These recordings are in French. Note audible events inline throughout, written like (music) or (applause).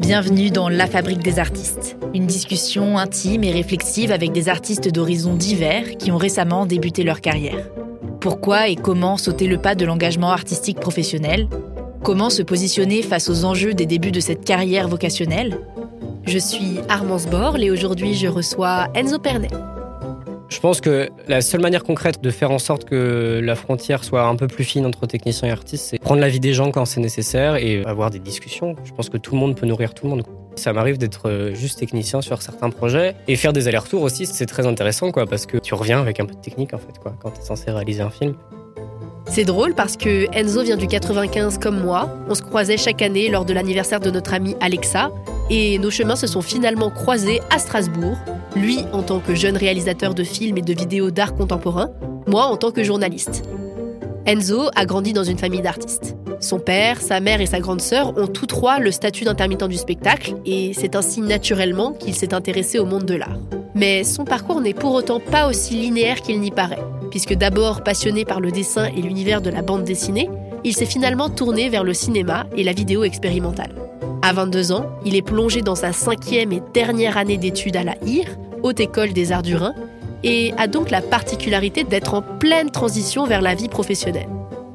Bienvenue dans La Fabrique des artistes, une discussion intime et réflexive avec des artistes d'horizons divers qui ont récemment débuté leur carrière. Pourquoi et comment sauter le pas de l'engagement artistique professionnel? Comment se positionner face aux enjeux des débuts de cette carrière vocationnelle? Je suis Armance Borle et aujourd'hui je reçois Enzo Pernet. Je pense que la seule manière concrète de faire en sorte que la frontière soit un peu plus fine entre techniciens et artistes, c'est prendre l'avis des gens quand c'est nécessaire et avoir des discussions. Je pense que tout le monde peut nourrir tout le monde. Ça m'arrive d'être euh, juste technicien sur certains projets et faire des allers-retours aussi, c'est très intéressant quoi, parce que tu reviens avec un peu de technique en fait quoi, quand tu es censé réaliser un film. C'est drôle parce que Enzo vient du 95 comme moi. On se croisait chaque année lors de l'anniversaire de notre amie Alexa et nos chemins se sont finalement croisés à Strasbourg. Lui en tant que jeune réalisateur de films et de vidéos d'art contemporain, moi en tant que journaliste. Enzo a grandi dans une famille d'artistes. Son père, sa mère et sa grande sœur ont tous trois le statut d'intermittent du spectacle et c'est ainsi naturellement qu'il s'est intéressé au monde de l'art. Mais son parcours n'est pour autant pas aussi linéaire qu'il n'y paraît, puisque d'abord passionné par le dessin et l'univers de la bande dessinée, il s'est finalement tourné vers le cinéma et la vidéo expérimentale. À 22 ans, il est plongé dans sa cinquième et dernière année d'études à la HIR, Haute École des Arts du Rhin, et a donc la particularité d'être en pleine transition vers la vie professionnelle.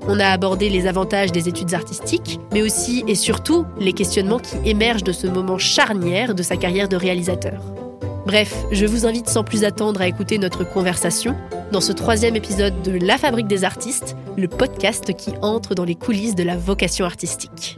On a abordé les avantages des études artistiques, mais aussi et surtout les questionnements qui émergent de ce moment charnière de sa carrière de réalisateur. Bref, je vous invite sans plus attendre à écouter notre conversation dans ce troisième épisode de La Fabrique des artistes, le podcast qui entre dans les coulisses de la vocation artistique.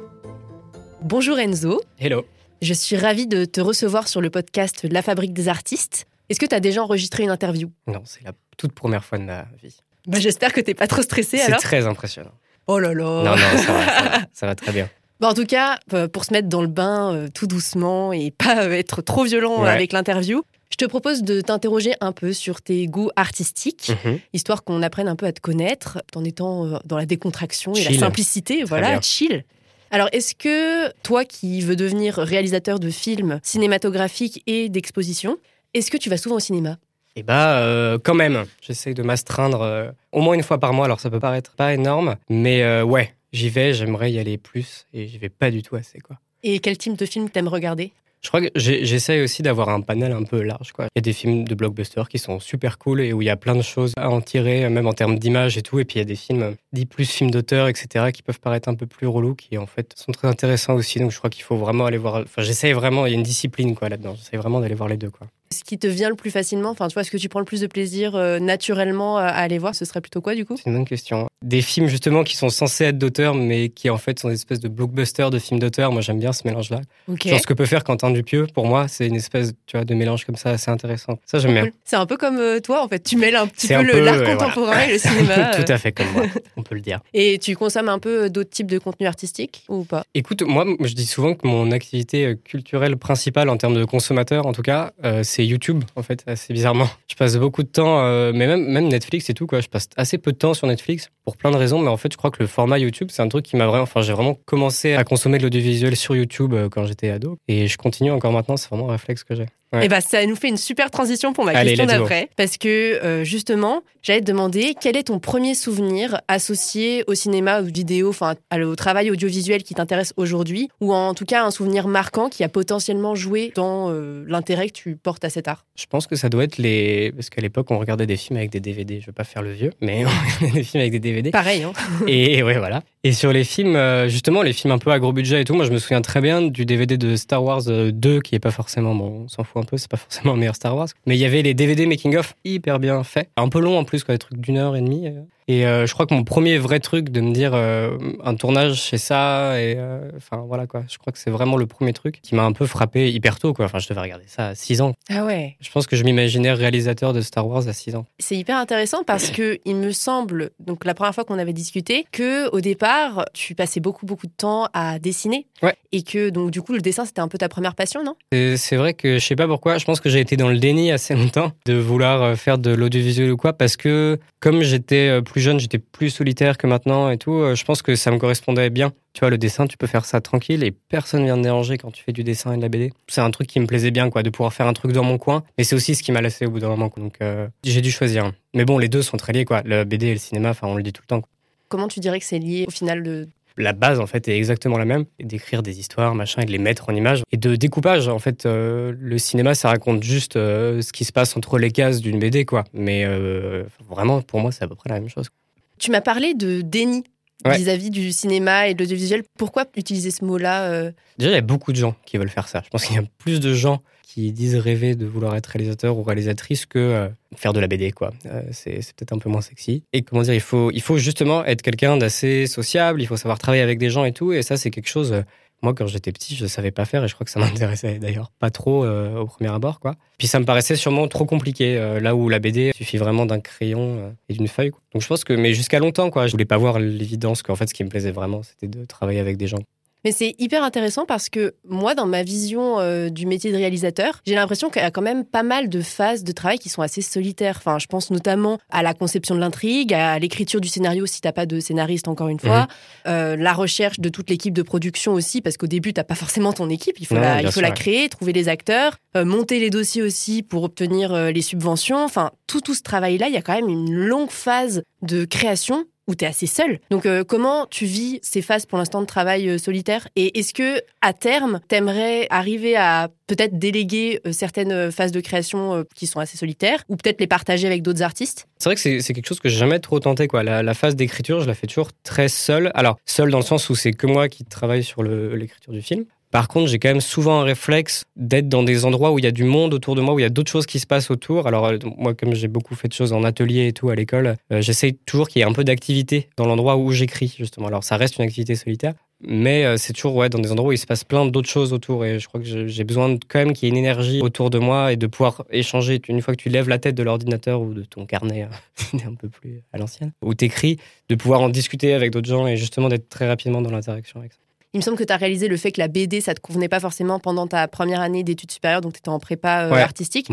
Bonjour Enzo. Hello. Je suis ravie de te recevoir sur le podcast La Fabrique des artistes. Est-ce que tu as déjà enregistré une interview? Non, c'est la toute première fois de ma vie. Bah, J'espère que t'es pas trop stressé alors. C'est très impressionnant. Oh là là. Non, non, ça va, ça va, (laughs) ça va très bien. Bon, en tout cas, euh, pour se mettre dans le bain euh, tout doucement et (laughs) pas euh, être trop violent Ouais. avec l'interview, je te propose de t'interroger un peu sur tes goûts artistiques, Mhm. histoire qu'on apprenne un peu à te connaître en étant dans la décontraction et la Chill. simplicité. Voilà, bien. chill. Alors, est-ce que toi qui veux devenir réalisateur de films cinématographiques et d'expositions, est-ce que tu vas souvent au cinéma? Et bah, euh, quand même, j'essaye de m'astreindre euh, au moins une fois par mois. Alors, ça peut paraître pas énorme, mais euh, ouais, j'y vais, j'aimerais y aller plus et j'y vais pas du tout assez, quoi. Et quel type de film t'aimes regarder? Je crois que j'essaye aussi d'avoir un panel un peu large. Quoi. Il y a des films de blockbusters qui sont super cool et où il y a plein de choses à en tirer, même en termes d'image et tout. Et puis il y a des films dits plus films d'auteur, etc., qui peuvent paraître un peu plus relous, qui en fait sont très intéressants aussi. Donc je crois qu'il faut vraiment aller voir. Enfin, j'essaye vraiment, il y a une discipline quoi là-dedans. J'essaye vraiment d'aller voir les deux. Quoi. Ce qui te vient le plus facilement, enfin, tu vois, est-ce que tu prends le plus de plaisir euh, naturellement à à aller voir Ce serait plutôt quoi du coup? C'est une bonne question. Des films justement qui sont censés être d'auteur, mais qui en fait sont des espèces de blockbusters de films d'auteur. Moi j'aime bien ce mélange-là. Ok. Genre ce que peut faire Quentin Dupieux, pour moi, c'est une espèce tu vois, de mélange comme ça assez intéressant. Ça j'aime bien. Cool. C'est un peu comme euh, toi, en fait. Tu mêles un petit peu l'art contemporain et le (laughs) cinéma. Tout euh. à fait comme moi, (laughs) on peut le dire. Et tu consommes un peu euh, d'autres types de contenus artistiques ou pas? Écoute, moi, je dis souvent que mon activité euh, culturelle principale en termes de consommateur, en tout cas, euh, c'est YouTube, en fait, assez bizarrement. Je passe beaucoup de temps, euh, mais même, même Netflix et tout, quoi. Je passe assez peu de temps sur Netflix pour plein de raisons, mais en fait, je crois que le format YouTube, c'est un truc qui m'a vraiment. Enfin, j'ai vraiment commencé à consommer de l'audiovisuel sur YouTube euh, quand j'étais ado, et je continue encore maintenant, c'est vraiment un réflexe que j'ai. Ouais. Eh ben, ça nous fait une super transition pour ma Allez, question d'après. Parce que, euh, justement, j'allais te demander quel est ton premier souvenir associé au cinéma, aux vidéos, enfin, au travail audiovisuel qui t'intéresse aujourd'hui, ou en tout cas un souvenir marquant qui a potentiellement joué dans euh, l'intérêt que tu portes à cet art? Je pense que ça doit être les. Parce qu'à l'époque, on regardait des films avec des DVD. Je veux pas faire le vieux, mais (laughs) on regardait des films avec des DVD. Pareil, hein Et ouais, voilà. Et sur les films, euh, justement, les films un peu à gros budget et tout, moi je me souviens très bien du DVD de Star Wars euh, 2, qui est pas forcément, bon, on s'en fout un peu, c'est pas forcément le meilleur Star Wars. Mais il y avait les DVD making-of hyper bien faits. Un peu long en plus, quoi, des trucs d'une heure et demie. euh. Et euh, je crois que mon premier vrai truc de me dire euh, un tournage, c'est ça. Et euh, enfin, voilà quoi. Je crois que c'est vraiment le premier truc qui m'a un peu frappé hyper tôt, quoi. Enfin, je devais regarder ça à 6 ans. Ah ouais Je pense que je m'imaginais réalisateur de Star Wars à 6 ans. C'est hyper intéressant parce que il me semble, donc la première fois qu'on avait discuté, que au départ départ, tu passais beaucoup, beaucoup de temps à dessiner. Ouais. Et que, donc, du coup, le dessin, c'était un peu ta première passion, non? C'est vrai que je sais pas pourquoi, je pense que j'ai été dans le déni assez longtemps de vouloir euh, faire de l'audiovisuel ou quoi, parce que comme j'étais euh, plus jeune, j'étais plus solitaire que maintenant et tout, euh, je pense que ça me correspondait bien. Tu vois, le dessin, tu peux faire ça tranquille et personne vient te déranger quand tu fais du dessin et de la BD. C'est un truc qui me plaisait bien, quoi, de pouvoir faire un truc dans mon coin, mais c'est aussi ce qui m'a lassé au bout d'un moment. Donc, euh, j'ai dû choisir. Mais bon, les deux sont très liés, quoi. Le BD et le cinéma, enfin, on le dit tout le temps. Comment tu dirais que c'est lié au final de... la base en fait est exactement la même, d'écrire des histoires, machin, et de les mettre en images. Et de découpage, en fait, euh, le cinéma, ça raconte juste euh, ce qui se passe entre les cases d'une BD, quoi. Mais euh, vraiment, pour moi, c'est à peu près la même chose. Tu m'as parlé de déni Ouais. vis-à-vis du cinéma et de l'audiovisuel. Pourquoi utiliser ce mot-là euh, Déjà, il y a beaucoup de gens qui veulent faire ça. Je pense qu'il y a plus de gens qui disent rêver de vouloir être réalisateur ou réalisatrice que euh, faire de la BD, quoi. Euh, c'est c'est peut-être un peu moins sexy. Et comment dire, il faut, il faut justement être quelqu'un d'assez sociable, il faut savoir travailler avec des gens et tout. Et ça, c'est quelque chose. Moi, quand j'étais petit, je ne savais pas faire et je crois que ça (laughs) m'intéressait d'ailleurs pas trop euh, au premier abord. Quoi. Puis ça me paraissait sûrement trop compliqué, euh, là où la BD suffit vraiment d'un crayon euh, et d'une feuille. quoi. Donc je pense que, mais jusqu'à longtemps, quoi, je voulais pas voir l'évidence qu'en fait, ce qui me plaisait vraiment, c'était de travailler avec des gens. Mais c'est hyper intéressant parce que moi, dans ma vision euh, du métier de réalisateur, j'ai l'impression qu'il y a quand même pas mal de phases de travail qui sont assez solitaires. Enfin, je pense notamment à la conception de l'intrigue, à l'écriture du scénario si t'as pas de scénariste encore une fois, euh, la recherche de toute l'équipe de production aussi parce qu'au début t'as pas forcément ton équipe, il faut la, bien il faut sûr, la ouais. créer, trouver les acteurs, euh, monter les dossiers aussi pour obtenir les subventions. Enfin, tout tout ce travail-là, il y a quand même une longue phase de création où tu es assez seul. Donc euh, comment tu vis ces phases pour l'instant de travail euh, solitaire? Et est-ce que à terme, t'aimerais arriver à peut-être déléguer euh, certaines phases de création qui sont assez solitaires ou peut-être les partager avec d'autres artistes? C'est vrai que c'est quelque chose que j'ai jamais trop tenté. La, la phase d'écriture, je la fais toujours très seule. Alors, seule dans le sens où c'est que moi qui travaille sur l'écriture du film. Par contre, j'ai quand même souvent un réflexe d'être dans des endroits où il y a du monde autour de moi, où il y a d'autres choses qui se passent autour. Alors, euh, moi, comme j'ai beaucoup fait de choses en atelier et tout à l'école, euh, j'essaye toujours qu'il y ait un peu d'activité dans l'endroit où j'écris, justement. Alors, ça reste une activité solitaire, mais euh, c'est toujours ouais, dans des endroits où il se passe plein d'autres choses autour. Et je crois que j'ai besoin de- quand même qu'il y ait une énergie autour de moi et de pouvoir échanger. Une fois que tu lèves la tête de l'ordinateur ou de ton carnet (laughs) euh, un peu plus à l'ancienne, où t'écris, de pouvoir en discuter avec d'autres gens et justement d'être très rapidement dans l'interaction avec ça. Il me semble que tu as réalisé le fait que la BD, ça te convenait pas forcément pendant ta première année d'études supérieures, donc tu étais en prépa euh, Ouais. artistique.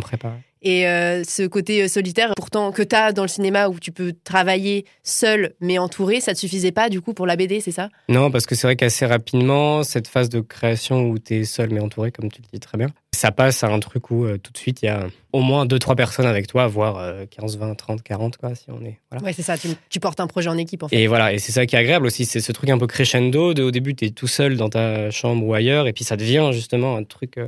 Et euh, ce côté euh, solitaire, pourtant, que tu as dans le cinéma où tu peux travailler seul mais entouré, ça te suffisait pas du coup pour la BD, c'est ça? Non, parce que c'est vrai qu'assez rapidement, cette phase de création où tu es seul mais entouré, comme tu le dis très bien, ça passe à un truc où euh, tout de suite il y a au moins 2-3 personnes avec toi, voire euh, 15, 20, 30, 40, quoi, si on est. Voilà. Ouais, c'est ça, tu, tu portes un projet en équipe en fait. Et voilà, et c'est ça qui est agréable aussi, c'est ce truc un peu crescendo. De, au début, tu es tout seul dans ta chambre ou ailleurs, et puis ça devient justement un truc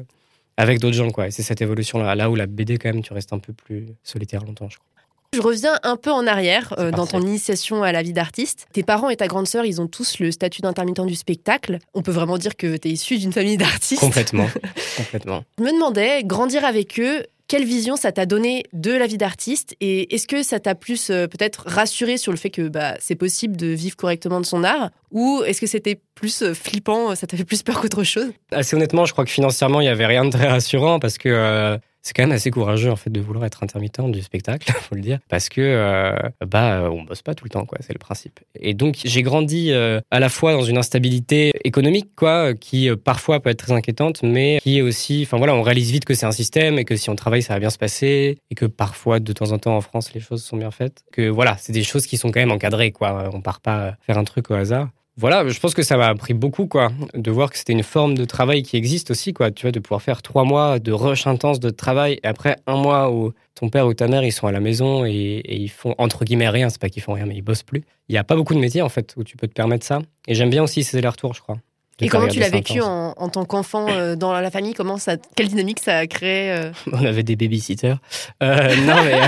avec d'autres gens, quoi. Et c'est cette évolution-là, là où la BD, quand même, tu restes un peu plus solitaire longtemps, je crois. Je reviens un peu en arrière euh, dans ton initiation à la vie d'artiste. Tes parents et ta grande sœur, ils ont tous le statut d'intermittent du spectacle. On peut vraiment dire que tu es issu d'une famille d'artistes. Complètement, (laughs) complètement. Je me demandais, grandir avec eux, quelle vision ça t'a donné de la vie d'artiste et est-ce que ça t'a plus euh, peut-être rassuré sur le fait que bah, c'est possible de vivre correctement de son art ou est-ce que c'était plus euh, flippant, ça t'a fait plus peur qu'autre chose? Assez honnêtement, je crois que financièrement, il n'y avait rien de très rassurant parce que euh, c'est quand même assez courageux en fait de vouloir être intermittent du spectacle, (laughs) faut le dire, parce que euh, bah on bosse pas tout le temps quoi, c'est le principe. Et donc j'ai grandi euh, à la fois dans une instabilité économique quoi, qui euh, parfois peut être très inquiétante, mais qui est aussi, enfin voilà, on réalise vite que c'est un système et que si on travaille ça va bien se passer et que parfois de temps en temps en France les choses sont bien faites. Que voilà, c'est des choses qui sont quand même encadrées quoi, on part pas faire un truc au hasard voilà, je pense que ça m'a appris beaucoup, quoi, de voir que c'était une forme de travail qui existe aussi, quoi. Tu vois, de pouvoir faire trois mois de rush intense de travail et après un mois où ton père ou ta mère ils sont à la maison et, et ils font entre guillemets rien. C'est pas qu'ils font rien, mais ils bossent plus. Il y a pas beaucoup de métiers en fait où tu peux te permettre ça. Et j'aime bien aussi ces allers-retours, je crois. Et comment tu l'as vécu en, en tant qu'enfant euh, dans la famille? Comment ça, quelle dynamique ça a créé euh? (laughs) On avait des babysitters. Euh, non, mais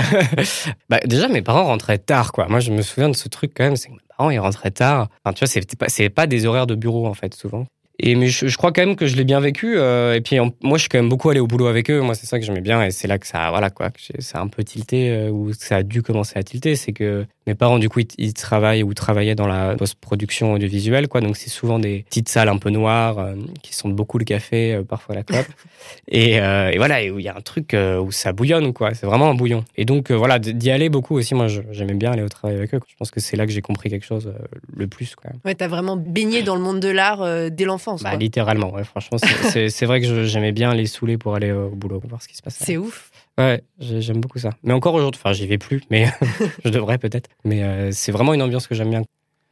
(laughs) bah, déjà mes parents rentraient tard, quoi. Moi, je me souviens de ce truc quand même, c'est que mes parents ils tard. Enfin, tu vois, c'est pas, pas des horaires de bureau en fait souvent. Et mais je, crois quand même que je l'ai bien vécu. Euh, et puis moi, je suis quand même beaucoup allé au boulot avec eux. Moi, c'est ça que j'aimais bien. Et c'est là que ça, voilà quoi, ça a un peu tilté euh, ou ça a dû commencer à tilter. C'est que mes parents, du coup, ils, travaillent ou travaillaient dans la post-production audiovisuelle, quoi. Donc c'est souvent des petites salles un peu noires euh, qui sentent beaucoup le café, parfois la clope. (laughs) et, et, voilà, et où il y a un truc où ça bouillonne, quoi. C'est vraiment un bouillon. Et donc voilà, d'y aller beaucoup aussi. Moi, j'aimais bien aller au travail avec eux. Je pense que c'est là que j'ai compris quelque chose le plus, quoi. Ouais, t'as vraiment baigné dans le monde de l'art dès l'enfance bah, littéralement, ouais, franchement. C'est (laughs) vrai que j'aimais bien les saouler pour aller au boulot, voir ce qui se passe. C'est ouf. Ouais, j'aime beaucoup ça. Mais encore aujourd'hui, enfin, j'y vais plus, mais (laughs) (laughs) je devrais peut-être. Mais euh, c'est vraiment une ambiance que j'aime bien.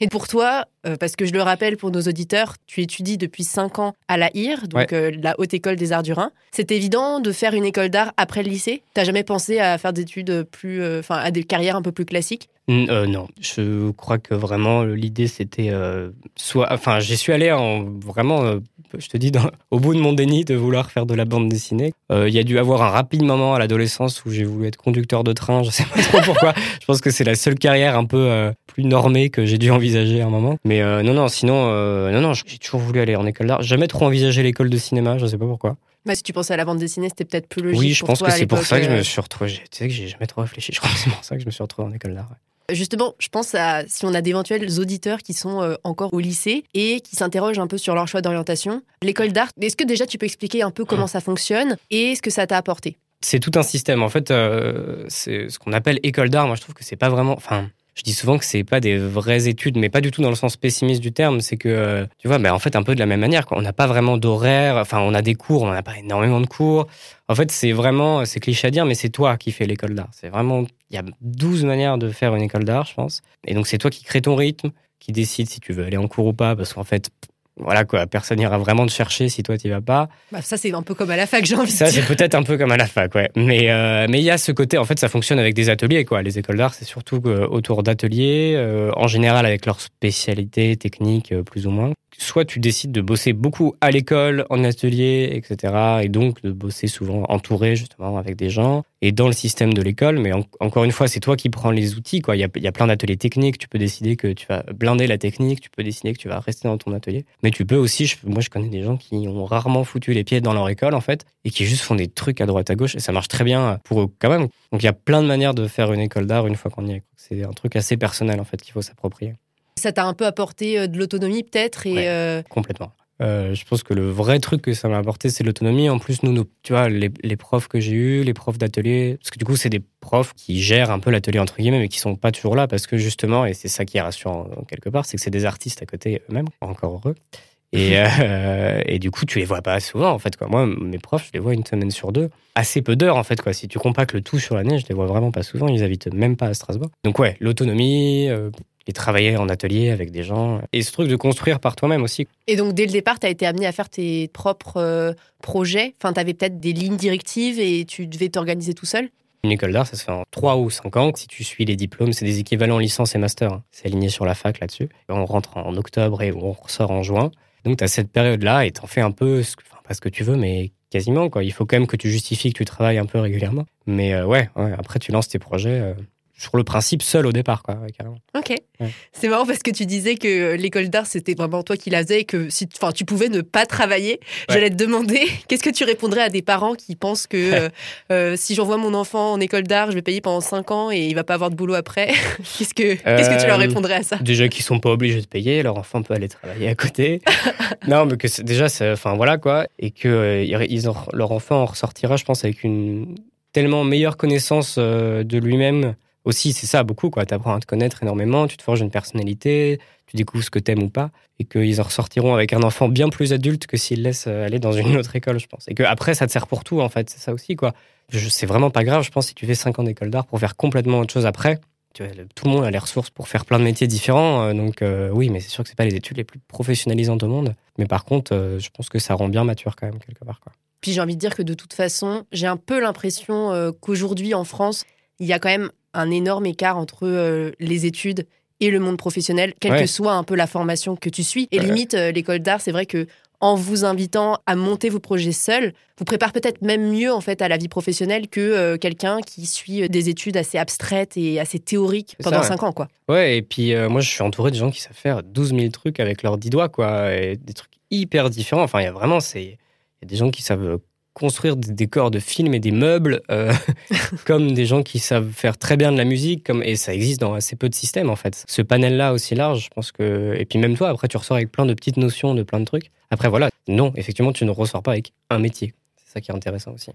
Et pour toi, euh, parce que je le rappelle pour nos auditeurs, tu étudies depuis 5 ans à la IR, donc euh, la Haute École des Arts du Rhin. C'est évident de faire une école d'art après le lycée? T'as jamais pensé à faire des études plus, enfin, à des carrières un peu plus classiques? Non, je crois que vraiment l'idée c'était soit, enfin, j'y suis allé en vraiment je te dis, au bout de mon déni de vouloir faire de la bande dessinée. Euh, il y a dû avoir un rapide moment à l'adolescence où j'ai voulu être conducteur de train. Je sais pas trop pourquoi. (laughs) je pense que c'est la seule carrière un peu euh, plus normée que j'ai dû envisager à un moment. Mais euh, non, non, sinon, non, non, j'ai toujours voulu aller en école d'art. Jamais trop envisagé l'école de cinéma. Je sais pas pourquoi. Bah, si tu pensais à la bande dessinée, c'était peut-être plus logique. Oui, je pense que c'est pour ça que je me suis retrouvé. Tu sais que j'ai jamais trop réfléchi. Je crois que c'est pour ça que je me suis retrouvé en école d'art. Justement, je pense à si on a d'éventuels auditeurs qui sont euh, encore au lycée et qui s'interrogent un peu sur leur choix d'orientation. L'école d'art, est-ce que déjà tu peux expliquer un peu comment ça fonctionne et ce que ça t'a apporté? C'est tout un système. En fait, euh, c'est ce qu'on appelle école d'art. Moi, je trouve que c'est pas vraiment. Enfin, je dis souvent que c'est pas des vraies études, mais pas du tout dans le sens pessimiste du terme. C'est que, euh, tu vois, ben, en fait, un peu de la même manière. On n'a pas vraiment d'horaire. Enfin, on a des cours, on n'a pas énormément de cours. En fait, c'est vraiment, c'est cliché à dire, mais c'est toi qui fais l'école d'art. C'est vraiment, il y a 12 manières de faire une école d'art, je pense. Et donc, c'est toi qui crée ton rythme, qui décide si tu veux aller en cours ou pas, parce qu'en fait, voilà quoi, personne ira vraiment te chercher si toi tu vas pas. Bah, ça c'est un peu comme à la fac, j'ai envie ça, de dire. Ça c'est peut-être un peu comme à la fac, ouais. Mais euh, mais il y a ce côté, en fait, ça fonctionne avec des ateliers quoi. Les écoles d'art, c'est surtout euh, autour d'ateliers, euh, en général avec leurs spécialités techniques plus ou moins soit tu décides de bosser beaucoup à l'école, en atelier, etc. Et donc de bosser souvent entouré justement avec des gens et dans le système de l'école. Mais encore une fois, c'est toi qui prends les outils. Quoi. Il, y a, y a plein d'ateliers techniques. Tu peux décider que tu vas blinder la technique. Tu peux décider que tu vas rester dans ton atelier. Mais tu peux aussi, moi je connais des gens qui ont rarement foutu les pieds dans leur école en fait et qui juste font des trucs à droite à gauche et ça marche très bien pour eux quand même. Donc il y a plein de manières de faire une école d'art une fois qu'on y est. C'est un truc assez personnel en fait qu'il faut s'approprier. Ça t'a un peu apporté euh, de l'autonomie peut-être et euh, Complètement. Euh, je pense que le vrai truc que ça m'a apporté, c'est l'autonomie. En plus, nous, tu vois, les, profs que j'ai eus, les profs d'atelier, parce que du coup, c'est des profs qui gèrent un peu l'atelier entre guillemets, mais qui sont pas toujours là parce que justement, et c'est ça qui est rassurant quelque part, c'est que c'est des artistes à côté eux-mêmes, encore heureux. Et, (laughs) et du coup, tu les vois pas souvent en fait. Quoi. Moi, mes profs, je les vois une semaine sur deux, assez peu d'heures en fait. Quoi. Si tu compactes le tout sur l'année, je les vois vraiment pas souvent. Ils habitent même pas à Strasbourg. Donc ouais, l'autonomie, et travailler en atelier avec des gens. Et ce truc de construire par toi-même aussi. Et donc, dès le départ, tu as été amené à faire tes propres euh, projets? Enfin, tu avais peut-être des lignes directives et tu devais t'organiser tout seul? Une école d'art, ça se fait en 3 ou 5 ans. Si tu suis les diplômes, c'est des équivalents licence et master. Hein. C'est aligné sur la fac là-dessus. On rentre en octobre et on ressort en juin. Donc, tu as cette période-là et tu en fais un peu, enfin, pas ce que tu veux, mais quasiment. Quoi. Il faut quand même que tu justifies que tu travailles un peu régulièrement. Mais euh, ouais, après, tu lances tes projets. Euh, sur le principe seul au départ, quoi. Ok. C'est marrant parce que tu disais que l'école d'art, c'était vraiment toi qui la faisais et que si tu pouvais ne pas travailler. J'allais te demander, (laughs) qu'est-ce que tu répondrais à des parents qui pensent que (laughs) euh, euh, si j'envoie mon enfant en école d'art, je vais payer pendant 5 ans et il va pas avoir de boulot après? (laughs) Qu'est-ce que, qu'est-ce que tu leur euh, répondrais à ça? Déjà qu'ils sont pas obligés de payer, leur enfant peut aller travailler à côté. non, mais que déjà, enfin voilà quoi, et que ils leur enfant en ressortira, je pense, avec une tellement meilleure connaissance de lui-même aussi, c'est ça, beaucoup, quoi. Tu apprends à te connaître énormément, tu te forges une personnalité, tu découvres ce que t'aimes ou pas, et qu'ils en ressortiront avec un enfant bien plus adulte que s'ils laissent euh, aller dans une autre école, je pense. Et que après, ça te sert pour tout, en fait, c'est ça aussi, quoi. C'est vraiment pas grave, je pense, si tu fais 5 ans d'école d'art pour faire complètement autre chose après. Tout le monde a les ressources pour faire plein de métiers différents, euh, donc euh, oui, mais c'est sûr que c'est pas les études les plus professionnalisantes au monde. Mais par contre, je pense que ça rend bien mature quand même, quelque part, quoi. Puis j'ai envie de dire que de toute façon, j'ai un peu l'impression qu'aujourd'hui en France, il y a quand même un énorme écart entre euh, les études et le monde professionnel, quelle que soit un peu la formation que tu suis. Et limite, euh, l'école d'art, c'est vrai que en vous invitant à monter vos projets seuls, vous prépare peut-être même mieux en fait à la vie professionnelle que euh, quelqu'un qui suit des études assez abstraites et assez théoriques pendant 5 ans quoi. Ouais, et puis moi je suis entouré de gens qui savent faire 12 000 trucs avec leurs 10 doigts quoi, et des trucs hyper différents. Enfin, il y a vraiment, c'est, il y a des gens qui savent construire des décors de films et des meubles, euh, (laughs) comme des gens qui savent faire très bien de la musique, comme et ça existe dans assez peu de systèmes en fait. Ce panel-là aussi large, je pense que et puis même toi, après tu ressors avec plein de petites notions de plein de trucs. Après voilà, non, effectivement, tu ne ressors pas avec un métier. C'est ça qui est intéressant aussi.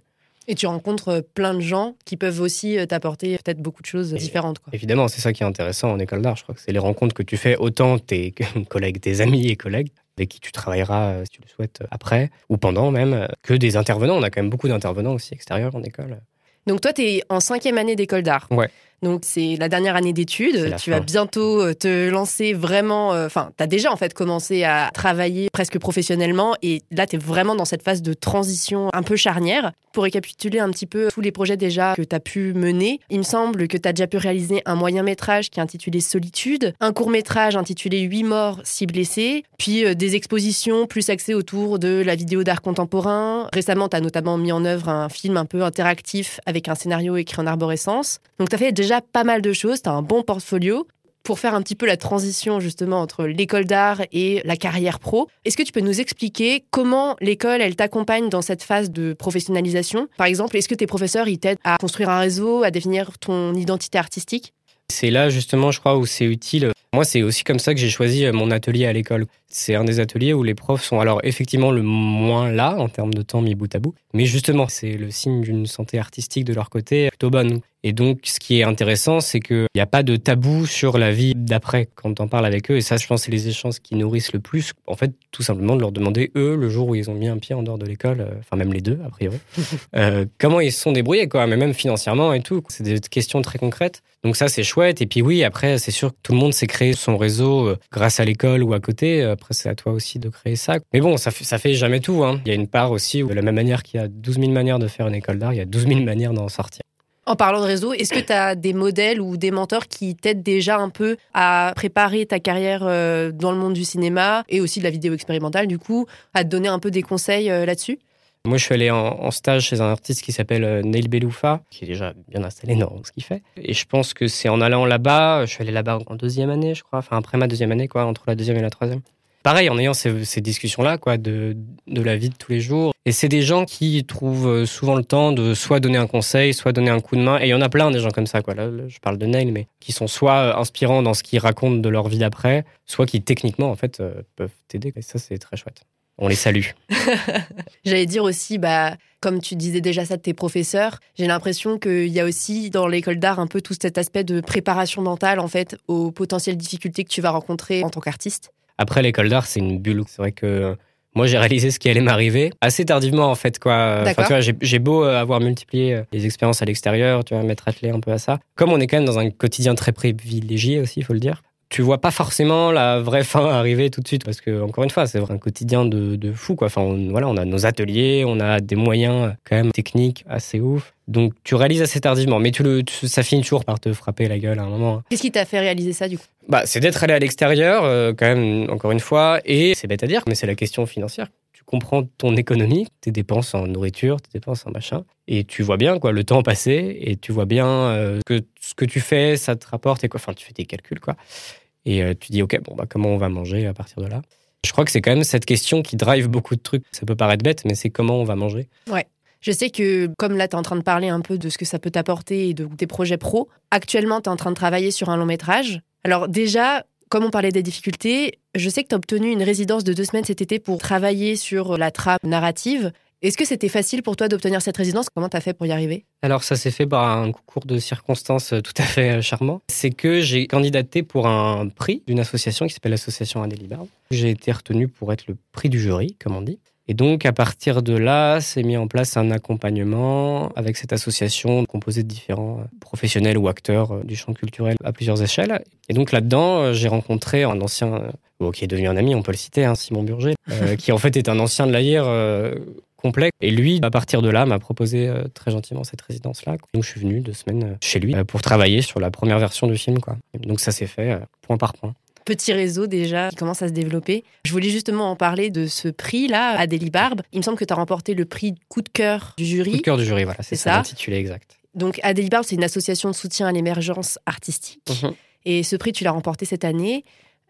Et tu rencontres euh, plein de gens qui peuvent aussi euh, t'apporter peut-être beaucoup de choses différentes. Quoi. Évidemment, c'est ça qui est intéressant en école d'art. Je crois que c'est les rencontres que tu fais autant tes (laughs) collègues, tes amis et collègues, avec qui tu travailleras, euh, si tu le souhaites, après ou pendant même, que des intervenants. On a quand même beaucoup d'intervenants aussi extérieurs en école. Donc toi, tu es en cinquième année d'école d'art. Ouais. Donc c'est la dernière année d'études. Tu vas bientôt euh, te lancer vraiment. Euh, enfin, tu as déjà en fait commencé à travailler presque professionnellement et là tu es vraiment dans cette phase de transition un peu charnière. Pour récapituler un petit peu tous les projets déjà que tu as pu mener, il me semble que tu as déjà pu réaliser un moyen métrage qui est intitulé Solitude, un court métrage intitulé 8 morts, 6 blessés, puis euh, des expositions plus axées autour de la vidéo d'art contemporain. Récemment, tu as notamment mis en œuvre un film un peu interactif avec un scénario écrit en arborescence. Donc tu as fait déjà pas mal de choses, tu as un bon portfolio. Pour faire un petit peu la transition justement entre l'école d'art et la carrière pro, est-ce que tu peux nous expliquer comment l'école, elle t'accompagne dans cette phase de professionnalisation? Par exemple, est-ce que tes professeurs, ils t'aident à construire un réseau, à définir ton identité artistique? C'est là justement, je crois, où c'est utile. Moi, c'est aussi comme ça que j'ai choisi mon atelier à l'école. C'est un des ateliers où les profs sont alors effectivement le moins là en termes de temps mis bout à bout, mais justement, c'est le signe d'une santé artistique de leur côté plutôt bonne. Et donc, ce qui est intéressant, c'est qu'il n'y a pas de tabou sur la vie d'après quand on parle avec eux. Et ça, je pense, c'est les échanges qui nourrissent le plus. En fait, tout simplement de leur demander, eux, le jour où ils ont mis un pied en dehors de l'école, euh, enfin même les deux, a priori, (laughs) euh, comment ils se sont débrouillés, quoi, mais même financièrement et tout. C'est des questions très concrètes. Donc ça, c'est chouette. Et puis oui, après, c'est sûr que tout le monde s'est créé son réseau euh, grâce à l'école ou à côté. Après, c'est à toi aussi de créer ça. Mais bon, ça fait, ça fait jamais tout. Hein. Il y a une part aussi où, de la même manière qu'il y a 12 000 manières de faire une école d'art, il y a 12 000 manières d'en sortir. En parlant de réseau, est-ce que tu as des modèles ou des mentors qui t'aident déjà un peu à préparer ta carrière euh, dans le monde du cinéma et aussi de la vidéo expérimentale, du coup, à te donner un peu des conseils euh, là-dessus? Moi, je suis allé en, stage chez un artiste qui s'appelle euh, Neil Beloufa, qui est déjà bien installé dans ce qu'il fait. Et je pense que c'est en allant là-bas, je suis allé là-bas en deuxième année, je crois, enfin après ma deuxième année, quoi, entre la deuxième et la troisième pareil, en ayant ces, discussions-là, quoi, de, de, la vie de tous les jours. Et c'est des gens qui trouvent euh, souvent le temps de soit donner un conseil, soit donner un coup de main. Et il y en a plein des gens comme ça, quoi. Là, je parle de Neil, mais qui sont soit euh, inspirants dans ce qu'ils racontent de leur vie d'après, soit qui techniquement, en fait, euh, peuvent t'aider. Et ça, c'est très chouette. On les salue. (laughs) (laughs) J'allais dire aussi, bah, comme tu disais déjà ça de tes professeurs, j'ai l'impression qu'il y a aussi dans l'école d'art un peu tout cet aspect de préparation mentale en fait aux potentielles difficultés que tu vas rencontrer en tant qu'artiste. Après, l'école d'art, c'est une bulle. C'est vrai que moi, j'ai réalisé ce qui allait m'arriver assez tardivement, en fait, quoi. Enfin, tu vois, j'ai beau euh, avoir multiplié euh, les expériences à l'extérieur, tu vois, m'être attelé un peu à ça. Comme on est quand même dans un quotidien très privilégié aussi, il faut le dire tu vois pas forcément la vraie fin arriver tout de suite parce que encore une fois c'est un quotidien de, de, fou quoi enfin on, voilà on a nos ateliers on a des moyens quand même techniques assez ouf donc tu réalises assez tardivement mais tu le ça finit toujours par te frapper la gueule à un moment hein. qu'est-ce qui t'a fait réaliser ça du coup? Bah c'est d'être allé à l'extérieur euh, quand même encore une fois et c'est bête à dire mais c'est la question financière tu comprends ton économie, tes dépenses en nourriture, tes dépenses en machin, et tu vois bien quoi le temps passé, et tu vois bien euh, que ce que tu fais, ça te rapporte, et quoi. Enfin, tu fais tes calculs quoi. Et euh, tu dis ok, bon bah comment on va manger à partir de là? Je crois que c'est quand même cette question qui drive beaucoup de trucs. Ça peut paraître bête, mais c'est comment on va manger. Ouais. Je sais que, comme là, tu es en train de parler un peu de ce que ça peut t'apporter et de tes projets pro, actuellement, tu es en train de travailler sur un long métrage. Alors, déjà, comme on parlait des difficultés, je sais que tu as obtenu une résidence de deux semaines cet été pour travailler sur la trame narrative. Est-ce que c'était facile pour toi d'obtenir cette résidence? Comment tu as fait pour y arriver? Alors ça s'est fait par un concours de circonstances euh, tout à fait euh, charmant. C'est que j'ai candidaté pour un prix d'une association qui s'appelle l'association Adélibard. J'ai été retenu pour être le prix du jury, comme on dit. Et donc, à partir de là, s'est mis en place un accompagnement avec cette association composée de différents euh, professionnels ou acteurs du champ culturel à plusieurs échelles. Et donc, là-dedans, j'ai rencontré un ancien, qui est devenu un ami, on peut le citer, hein, Simon Burger, qui en fait est un ancien de l'AIR complet. Et lui, à partir de là, m'a proposé très gentiment cette résidence-là. Donc, je suis venu deux semaines chez lui pour travailler sur la première version du film. Quoi. Donc, ça s'est fait point par point petit réseau déjà qui commence à se développer. Je voulais justement en parler de ce prix-là, à Barbe. Il me semble que tu as remporté le prix coup de cœur du jury. Coup de cœur du jury, voilà, c'est ça, l'intitulé exact. Donc Barbe, c'est une association de soutien à l'émergence artistique. Mhm. Et ce prix, tu l'as remporté cette année.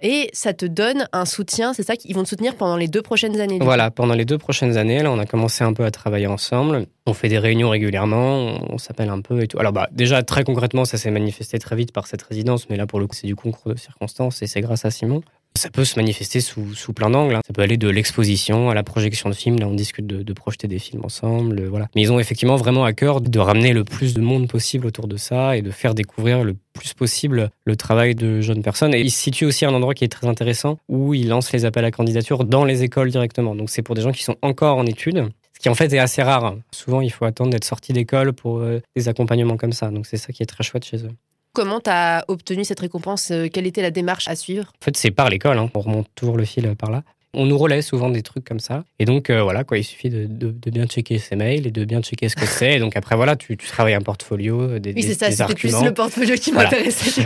Et ça te donne un soutien, c'est ça qu'ils vont te soutenir pendant les deux prochaines années. Voilà, pendant les deux prochaines années, là, on a commencé un peu à travailler ensemble. On fait des réunions régulièrement, on s'appelle un peu et tout. Alors, bah, déjà, très concrètement, ça s'est manifesté très vite par cette résidence, mais là, pour le coup, c'est du concours de circonstances et c'est grâce à Simon. Ça peut se manifester sous, sous plein d'angles. Hein. Ça peut aller de l'exposition à la projection de films. Là, on discute de, projeter des films ensemble. Euh, voilà. Mais ils ont effectivement vraiment à cœur de ramener le plus de monde possible autour de ça et de faire découvrir le plus possible le travail de jeunes personnes. Et ils se situent aussi à un endroit qui est très intéressant où ils lancent les appels à candidature dans les écoles directement. Donc c'est pour des gens qui sont encore en études. Ce qui en fait est assez rare. Souvent, il faut attendre d'être sorti d'école pour euh, des accompagnements comme ça. Donc c'est ça qui est très chouette chez eux. Comment tu as obtenu cette récompense euh, Quelle était la démarche à suivre? En fait, c'est par l'école. Hein. On remonte toujours le fil par là. On nous relaie souvent des trucs comme ça. Et donc, euh, voilà, quoi, il suffit de, bien checker ses mails et de bien checker ce que c'est. Et donc, après, voilà, tu, travailles un portfolio, euh, des, oui, c'est ça, c'était plus le portfolio qui m'intéressait.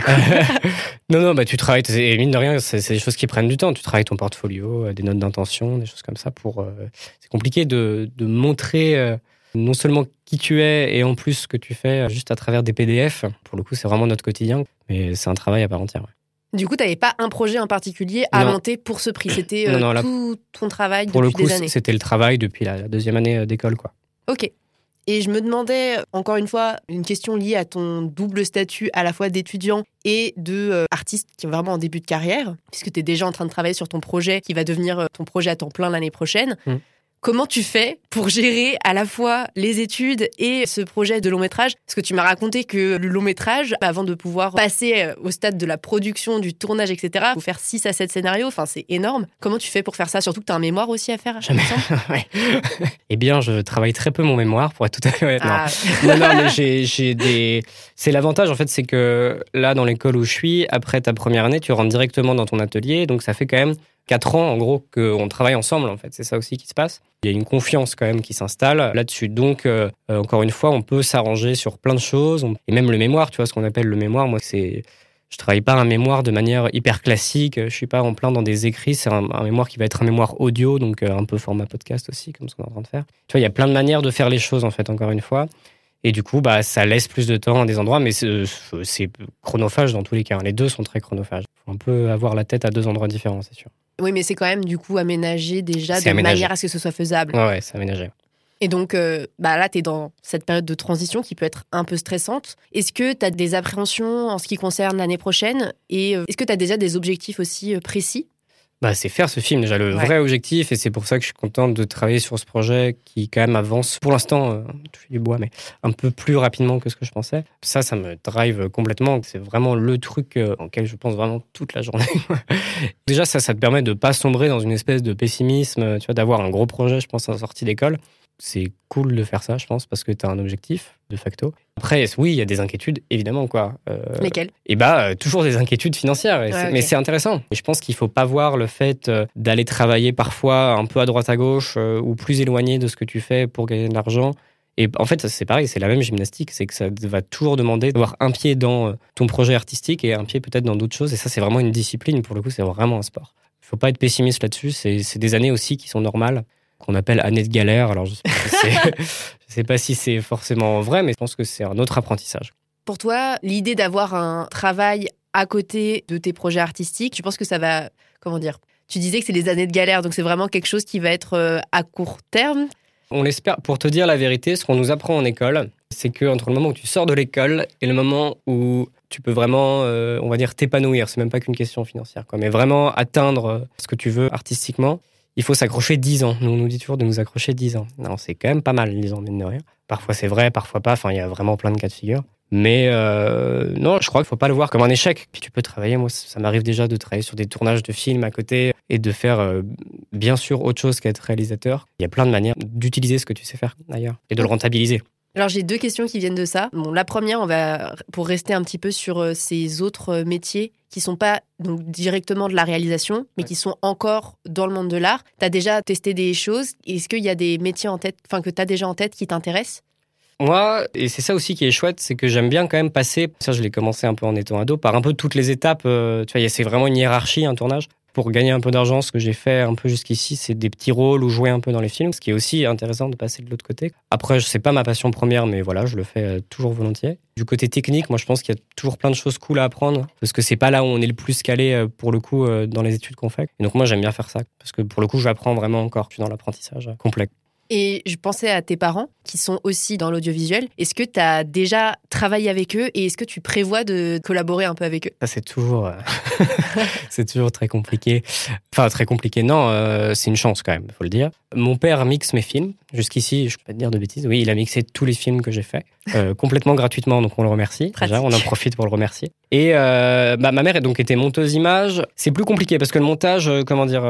(laughs) non, non, bah, tu travailles, et mine de rien, c'est des choses qui prennent du temps. Tu travailles ton portfolio, des notes d'intention, des choses comme ça. pour. c'est compliqué de, de montrer non seulement qui tu es et en plus ce que tu fais euh, juste à travers des PDF. Pour le coup, c'est vraiment notre quotidien, mais c'est un travail à part entière. Du coup, tu n'avais pas un projet en particulier à monter pour ce prix? C'était euh, tout ton travail pour depuis le coup, des années? C'était le travail depuis la, deuxième année euh, d'école, quoi. Ok. Et je me demandais, encore une fois, une question liée à ton double statut à la fois d'étudiant et de artiste qui est vraiment en début de carrière, puisque tu es déjà en train de travailler sur ton projet qui va devenir ton projet à temps plein l'année prochaine. Mmh. Comment tu fais pour gérer à la fois les études et ce projet de long métrage? Parce que tu m'as raconté que le long métrage, avant de pouvoir passer euh, au stade de la production, du tournage, etc., il faut faire 6 à 7 scénarios. Enfin, c'est énorme. Comment tu fais pour faire ça? Surtout que tu as un mémoire aussi à faire. Jamais. (laughs) eh bien, je travaille très peu mon mémoire, pour être tout à fait honnête. Ah. Non. non, mais j'ai des. C'est l'avantage, en fait, c'est que là, dans l'école où je suis, après ta première année, tu rentres directement dans ton atelier. Donc, ça fait quand même 4 ans, en gros, qu'on travaille ensemble, en fait. C'est ça aussi qui se passe. Il y a une confiance quand même qui s'installe là-dessus. Donc, euh, euh, encore une fois, on peut s'arranger sur plein de choses. Et même le mémoire, tu vois, ce qu'on appelle le mémoire, moi, c'est. Je travaille pas un mémoire de manière hyper classique. Je suis pas en plein dans des écrits. C'est un, mémoire qui va être un mémoire audio, donc euh, un peu format podcast aussi, comme ce qu'on est en train de faire. Tu vois, il y a plein de manières de faire les choses, en fait, encore une fois. Et du coup, bah, ça laisse plus de temps à des endroits, mais c'est chronophage dans tous les cas. Les deux sont très chronophages. On peut avoir la tête à deux endroits différents, c'est sûr. Oui, mais c'est quand même du coup aménagé déjà de manière à ce que ce soit faisable. Ouais, c'est aménagé. Et donc, euh, bah là, tu es dans cette période de transition qui peut être un peu stressante. Est-ce que tu as des appréhensions en ce qui concerne l'année prochaine? Et euh, est-ce que tu as déjà des objectifs aussi euh, précis? Bah, c'est faire ce film déjà le vrai objectif et c'est pour ça que je suis contente de travailler sur ce projet qui quand même avance pour l'instant euh, du bois mais un peu plus rapidement que ce que je pensais. Ça ça me drive complètement. C'est vraiment le truc euh, auquel je pense vraiment toute la journée (laughs) déjà ça ça te permet de pas sombrer dans une espèce de pessimisme tu vois d'avoir un gros projet je pense en sortie d'école c'est cool de faire ça, je pense, parce que tu as un objectif, de facto. Après, oui, il y a des inquiétudes, évidemment, quoi. Euh, Lesquelles? Et eh bah, euh, toujours des inquiétudes financières. Mais c'est intéressant. Et je pense qu'il faut pas voir le fait euh, d'aller travailler parfois un peu à droite à gauche ou plus éloigné de ce que tu fais pour gagner de l'argent. Et en fait, c'est pareil, c'est la même gymnastique, c'est que ça va toujours demander d'avoir un pied dans ton projet artistique et un pied peut-être dans d'autres choses. Et ça, c'est vraiment une discipline. Pour le coup, c'est vraiment un sport. Il faut pas être pessimiste là-dessus. C'est des années aussi qui sont normales qu'on appelle année de galère. Alors, je ne (laughs) sais pas si c'est forcément vrai, mais je pense que c'est un autre apprentissage. Pour toi, l'idée d'avoir un travail à côté de tes projets artistiques, tu penses que ça va, comment dire Tu disais que c'est les années de galère, donc c'est vraiment quelque chose qui va être euh, à court terme? On l'espère. Pour te dire la vérité, ce qu'on nous apprend en école, c'est que entre le moment où tu sors de l'école et le moment où tu peux vraiment, euh, on va dire, t'épanouir, c'est même pas qu'une question financière, quoi, mais vraiment atteindre ce que tu veux artistiquement, il faut s'accrocher 10 ans. Nous, on nous dit toujours de nous accrocher 10 ans. Non, c'est quand même pas mal, 10 ans, mine de rien. Parfois c'est vrai, parfois pas. Enfin, il y a vraiment plein de cas de figure. Mais euh, non, je crois qu'il faut pas le voir comme un échec. Puis tu peux travailler. Moi, ça m'arrive déjà de travailler sur des tournages de films à côté et de faire euh, bien sûr autre chose qu'être réalisateur. Il y a plein de manières d'utiliser ce que tu sais faire d'ailleurs et de le rentabiliser. Alors j'ai deux questions qui viennent de ça. Bon, la première, on va pour rester un petit peu sur euh, ces autres euh, métiers qui sont pas donc directement de la réalisation, mais qui sont encore dans le monde de l'art. Tu as déjà testé des choses. Est-ce qu'il y a des métiers en tête, enfin que tu as déjà en tête qui t'intéressent? Moi, et c'est ça aussi qui est chouette, c'est que j'aime bien quand même passer, ça je l'ai commencé un peu en étant ado, par un peu toutes les étapes. Euh, tu vois, c'est vraiment une hiérarchie, un tournage pour gagner un peu d'argent, ce que j'ai fait un peu jusqu'ici, c'est des petits rôles ou jouer un peu dans les films, ce qui est aussi intéressant de passer de l'autre côté. Après, c'est pas ma passion première, mais voilà, je le fais euh, toujours volontiers. Du côté technique, moi, je pense qu'il y a toujours plein de choses cool à apprendre, parce que c'est pas là où on est le plus calé euh, pour le coup euh, dans les études qu'on fait. Et donc moi, j'aime bien faire ça, parce que pour le coup, j'apprends vraiment encore. Je dans l'apprentissage complet. Et je pensais à tes parents qui sont aussi dans l'audiovisuel. Est-ce que tu as déjà travaillé avec eux et est-ce que tu prévois de collaborer un peu avec eux? Ça, c'est toujours, euh, (laughs) c'est toujours très compliqué. Enfin, très compliqué. Non, euh, c'est une chance quand même, il faut le dire. Mon père mixe mes films. Jusqu'ici, je peux pas te dire de bêtises. Oui, il a mixé tous les films que j'ai faits euh, (laughs) complètement gratuitement, donc on le remercie. Déjà, on en profite pour le remercier. Et bah, ma mère a donc été monteuse image. C'est plus compliqué parce que le montage, comment dire,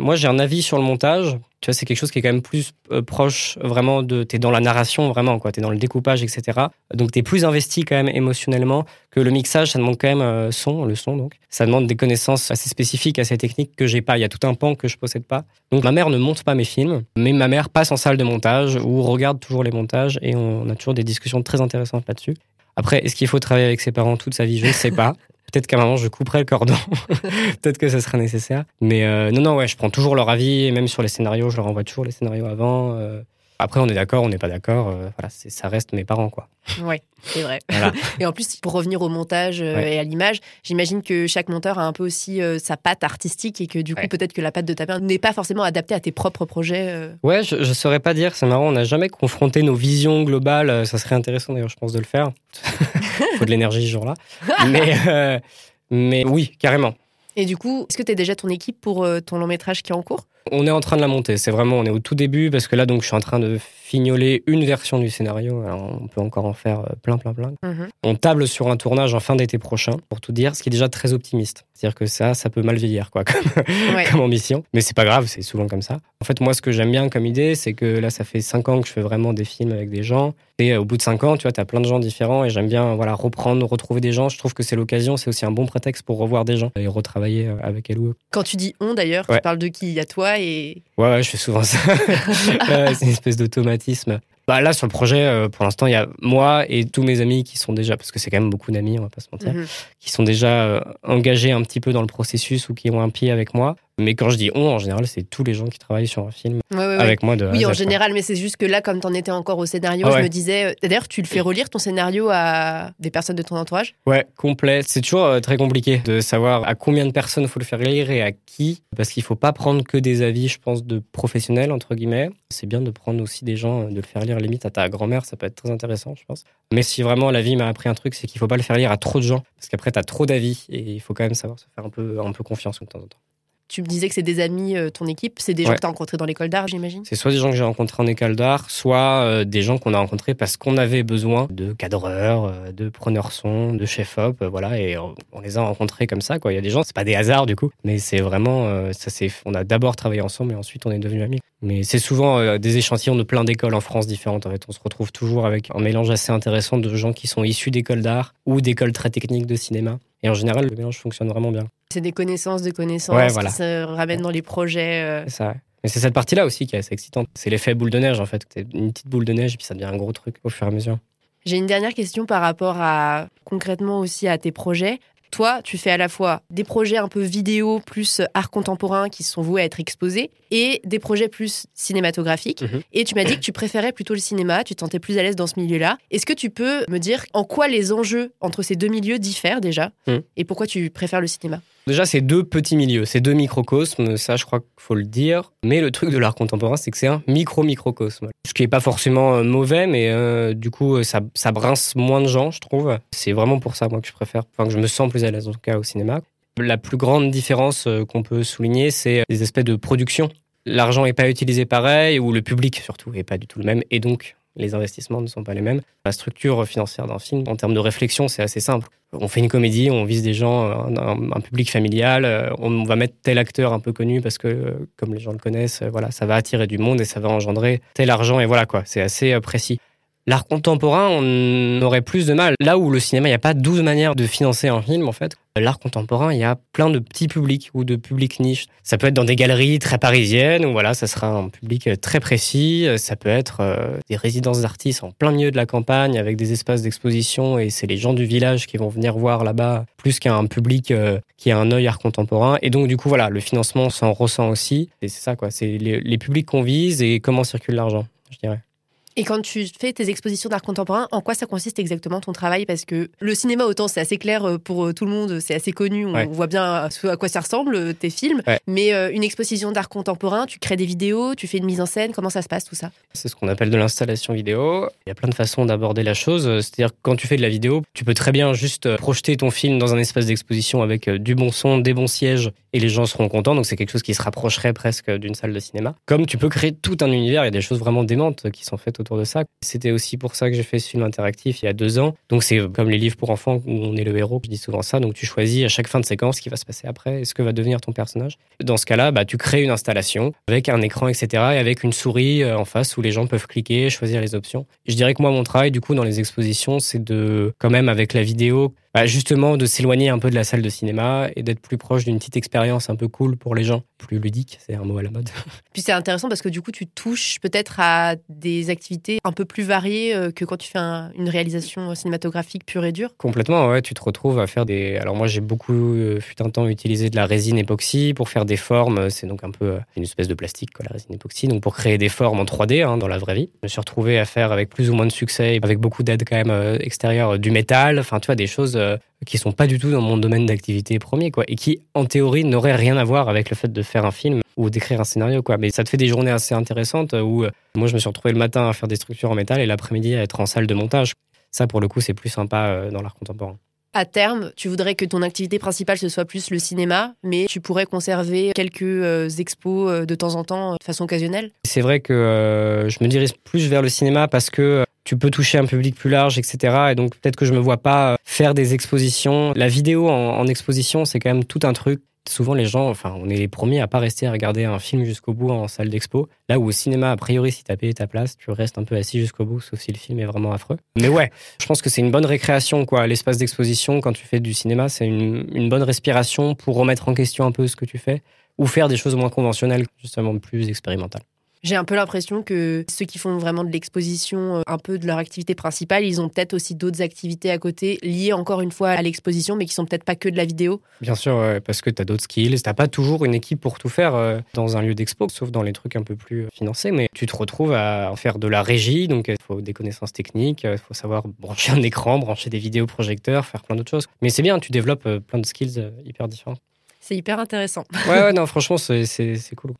moi j'ai un avis sur le montage tu vois, c'est quelque chose qui est quand même plus proche vraiment de. Tu es dans la narration vraiment, quoi. Tu es dans le découpage, etc. Donc tu es plus investi quand même émotionnellement que le mixage. Ça demande quand même euh, son, le son donc. Ça demande des connaissances assez spécifiques, assez techniques que j'ai pas. Il y a tout un pan que je possède pas. Donc ma mère ne monte pas mes films, mais ma mère passe en salle de montage ou regarde toujours les montages et on a toujours des discussions très intéressantes là-dessus. Après, est-ce qu'il faut travailler avec ses parents toute sa vie? Je ne sais pas. Peut-être qu'à un moment, je couperai le cordon. (laughs) Peut-être que ça sera nécessaire. Mais euh, non, non, ouais, je prends toujours leur avis. Et même sur les scénarios, je leur envoie toujours les scénarios avant. Euh. Après, on est d'accord, on n'est pas d'accord. Euh, voilà, ça reste mes parents, quoi. Oui, c'est vrai. (laughs) et en plus, pour revenir au montage et à l'image, j'imagine que chaque monteur a un peu aussi sa patte artistique et que du coup, peut-être que la patte de ta mère n'est pas forcément adaptée à tes propres projets. Ouais, je, ne saurais pas dire. C'est marrant, on n'a jamais confronté nos visions globales. Ça serait intéressant d'ailleurs, je pense, de le faire. Il (laughs) faut de l'énergie ce jour-là. mais, euh, mais oui, carrément. Et du coup, est-ce que tu as déjà ton équipe pour euh, ton long métrage qui est en cours? On est en train de la monter. C'est vraiment, on est au tout début parce que là, donc, je suis en train de fignoler une version du scénario. Alors, on peut encore en faire euh, plein, plein, plein. Mhm. On table sur un tournage en fin d'été prochain, pour tout dire, ce qui est déjà très optimiste. C'est-à-dire que ça, ça peut mal vieillir, quoi, (laughs) comme, ambition. Mais c'est pas grave, c'est souvent comme ça. En fait, moi, ce que j'aime bien comme idée, c'est que là, ça fait cinq ans que je fais vraiment des films avec des gens. Et euh, au bout de cinq ans, tu vois, tu as plein de gens différents et j'aime bien voilà, reprendre, retrouver des gens. Je trouve que c'est l'occasion, c'est aussi un bon prétexte pour revoir des gens et retravailler euh, avec elle ou eux. Quand tu dis on, d'ailleurs, tu parles de qui? Il y a toi et. Ouais, ouais je fais souvent ça. (laughs) c'est une espèce d'automatisme. Bah là, sur le projet, euh, pour l'instant, il y a moi et tous mes amis qui sont déjà, parce que c'est quand même beaucoup d'amis, on va pas se mentir, mhm. qui sont déjà euh, engagés un petit peu dans le processus ou qui ont un pied avec moi. Mais quand je dis on, en général, c'est tous les gens qui travaillent sur un film avec moi. De oui, en général, mais c'est juste que là, comme tu en étais encore au scénario, je me disais. Euh, d'ailleurs, tu le fais relire ton scénario à des personnes de ton entourage? Ouais, complet. C'est toujours euh, très compliqué de savoir à combien de personnes il faut le faire lire et à qui. Parce qu'il faut pas prendre que des avis, je pense, de professionnels, entre guillemets. C'est bien de prendre aussi des gens, de le faire lire limite à ta grand-mère, ça peut être très intéressant, je pense. Mais si vraiment la vie m'a appris un truc, c'est qu'il faut pas le faire lire à trop de gens. Parce qu'après, tu as trop d'avis et il faut quand même savoir se faire un peu, un peu confiance de temps en temps. Tu me disais que c'est des amis, euh, ton équipe, c'est des gens que tu as rencontrés dans l'école d'art, j'imagine? C'est soit des gens que j'ai rencontrés en école d'art, soit euh, des gens qu'on a rencontrés parce qu'on avait besoin de cadreurs, euh, de preneurs son, de chef-op, voilà, et on les a rencontrés comme ça, quoi. Il y a des gens, c'est pas des hasards du coup, mais c'est vraiment, ça c'est, on a d'abord travaillé ensemble et ensuite on est devenus amis. Mais c'est souvent des échantillons de plein d'écoles en France différentes. En fait, on se retrouve toujours avec un mélange assez intéressant de gens qui sont issus d'écoles d'art ou d'écoles très techniques de cinéma. Et en général, le mélange fonctionne vraiment bien. C'est des connaissances de connaissances qui se ramènent dans les projets. Euh. Ça. Mais c'est cette partie-là aussi qui est assez excitante. C'est l'effet boule de neige, en fait. C'est une petite boule de neige et puis ça devient un gros truc au fur et à mesure. J'ai une dernière question par rapport à concrètement aussi à tes projets. Toi, tu fais à la fois des projets un peu vidéo plus art contemporain qui sont voués à être exposés et des projets plus cinématographiques. Mhm. Et tu m'as dit que tu préférais plutôt le cinéma, tu te sentais plus à l'aise dans ce milieu-là. Est-ce que tu peux me dire en quoi les enjeux entre ces deux milieux diffèrent déjà mhm. et pourquoi tu préfères le cinéma? Déjà, c'est deux petits milieux, c'est deux microcosmes, ça je crois qu'il faut le dire. Mais le truc de l'art contemporain, c'est que c'est un micro-microcosme. Ce qui n'est pas forcément euh, mauvais, mais euh, du coup, ça, ça brince moins de gens, je trouve. C'est vraiment pour ça, moi, que je préfère, enfin, que je me sens plus à l'aise, en tout cas, au cinéma. La plus grande différence euh, qu'on peut souligner, c'est des aspects de production. L'argent n'est pas utilisé pareil, ou le public surtout n'est pas du tout le même, et donc les investissements ne sont pas les mêmes. La structure financière d'un film, en termes de réflexion, c'est assez simple. On fait une comédie, on vise des gens, un, public familial, euh, on va mettre tel acteur un peu connu parce que, euh, comme les gens le connaissent, euh, voilà, ça va attirer du monde et ça va engendrer tel argent et voilà quoi. C'est assez précis. L'art contemporain, on aurait plus de mal. Là où le cinéma, il n'y a pas 12 manières de financer un film, en fait. L'art contemporain, il y a plein de petits publics ou de publics niches. Ça peut être dans des galeries très parisiennes, où voilà, ça sera un public très précis. Ça peut être euh, des résidences d'artistes en plein milieu de la campagne, avec des espaces d'exposition, et c'est les gens du village qui vont venir voir là-bas, plus qu'un public euh, qui a un œil art contemporain. Et donc, du coup, voilà, le financement s'en ressent aussi. Et c'est ça, quoi. C'est les, les publics qu'on vise et comment circule l'argent, je dirais. Et quand tu fais tes expositions d'art contemporain, en quoi ça consiste exactement ton travail? Parce que le cinéma, autant c'est assez clair euh, pour euh, tout le monde, c'est assez connu, on voit bien à quoi ça ressemble, euh, tes films. Mais une exposition d'art contemporain, tu crées des vidéos, tu fais une mise en scène, comment ça se passe tout ça? C'est ce qu'on appelle de l'installation vidéo. Il y a plein de façons d'aborder la chose. C'est-à-dire quand tu fais de la vidéo, tu peux très bien juste projeter ton film dans un espace d'exposition avec du bon son, des bons sièges, et les gens seront contents. Donc c'est quelque chose qui se rapprocherait presque d'une salle de cinéma. Comme tu peux créer tout un univers, il y a des choses vraiment démentes qui sont faites autour de ça. C'était aussi pour ça que j'ai fait ce film interactif il y a deux ans. Donc c'est comme les livres pour enfants où on est le héros, je dis souvent ça. Donc tu choisis à chaque fin de séquence ce qui va se passer après et ce que va devenir ton personnage. Dans ce cas-là, bah, tu crées une installation avec un écran, etc. et avec une souris euh, en face où les gens peuvent cliquer, choisir les options. Je dirais que moi, mon travail, du coup, dans les expositions, c'est de, quand même, avec la vidéo, bah, justement de s'éloigner un peu de la salle de cinéma et d'être plus proche d'une petite expérience un peu cool pour les gens, plus ludique, c'est un mot à la mode. (laughs) Puis c'est intéressant parce que du coup tu touches peut-être à des activités un peu plus variées euh, que quand tu fais une réalisation cinématographique pure et dure. Complètement, ouais, tu te retrouves à faire des. Alors moi j'ai beaucoup, euh, fut un temps, utilisé de la résine époxy pour faire des formes. C'est donc un peu euh, une espèce de plastique, quoi, la résine époxy. Donc pour créer des formes en 3D hein, dans la vraie vie. Je me suis retrouvé à faire avec plus ou moins de succès, avec beaucoup d'aide quand même extérieure, du métal. Enfin tu vois des choses euh, qui sont pas du tout dans mon domaine d'activité premier, quoi, et qui, en théorie, n'auraient rien à voir avec le fait de faire un film ou d'écrire un scénario, quoi. Mais ça te fait des journées assez intéressantes où euh, moi, je me suis retrouvé le matin à faire des structures en métal et l'après-midi à être en salle de montage. Ça, pour le coup, c'est plus sympa euh, dans l'art contemporain. À terme, tu voudrais que ton activité principale ce soit plus le cinéma, mais tu pourrais conserver quelques expos de temps en temps de façon occasionnelle? C'est vrai que je me dirige plus vers le cinéma parce que tu peux toucher un public plus large, etc. Et donc peut-être que je me vois pas euh, faire des expositions. La vidéo en, exposition, c'est quand même tout un truc. Souvent, les gens, enfin, on est les premiers à pas rester à regarder un film jusqu'au bout en salle d'expo. Là où au cinéma, a priori, si tu as payé ta place, tu restes un peu assis jusqu'au bout, sauf si le film est vraiment affreux. Mais ouais, je pense que c'est une bonne récréation, quoi. L'espace d'exposition, quand tu fais du cinéma, c'est une, une bonne respiration pour remettre en question un peu ce que tu fais ou faire des choses moins conventionnelles, justement plus expérimentales. J'ai un peu l'impression que ceux qui font vraiment de l'exposition, euh, un peu de leur activité principale, ils ont peut-être aussi d'autres activités à côté, liées encore une fois à l'exposition, mais qui sont peut-être pas que de la vidéo. Bien sûr, parce que tu as d'autres skills. Tu pas toujours une équipe pour tout faire euh, dans un lieu d'expo, sauf dans les trucs un peu plus euh, financés, mais tu te retrouves à faire de la régie, donc il faut des connaissances techniques, il faut savoir brancher un écran, brancher des vidéoprojecteurs, faire plein d'autres choses. Mais c'est bien, tu développes plein de skills hyper différents. C'est hyper intéressant. ouais, ouais, (laughs) non, franchement, c'est cool.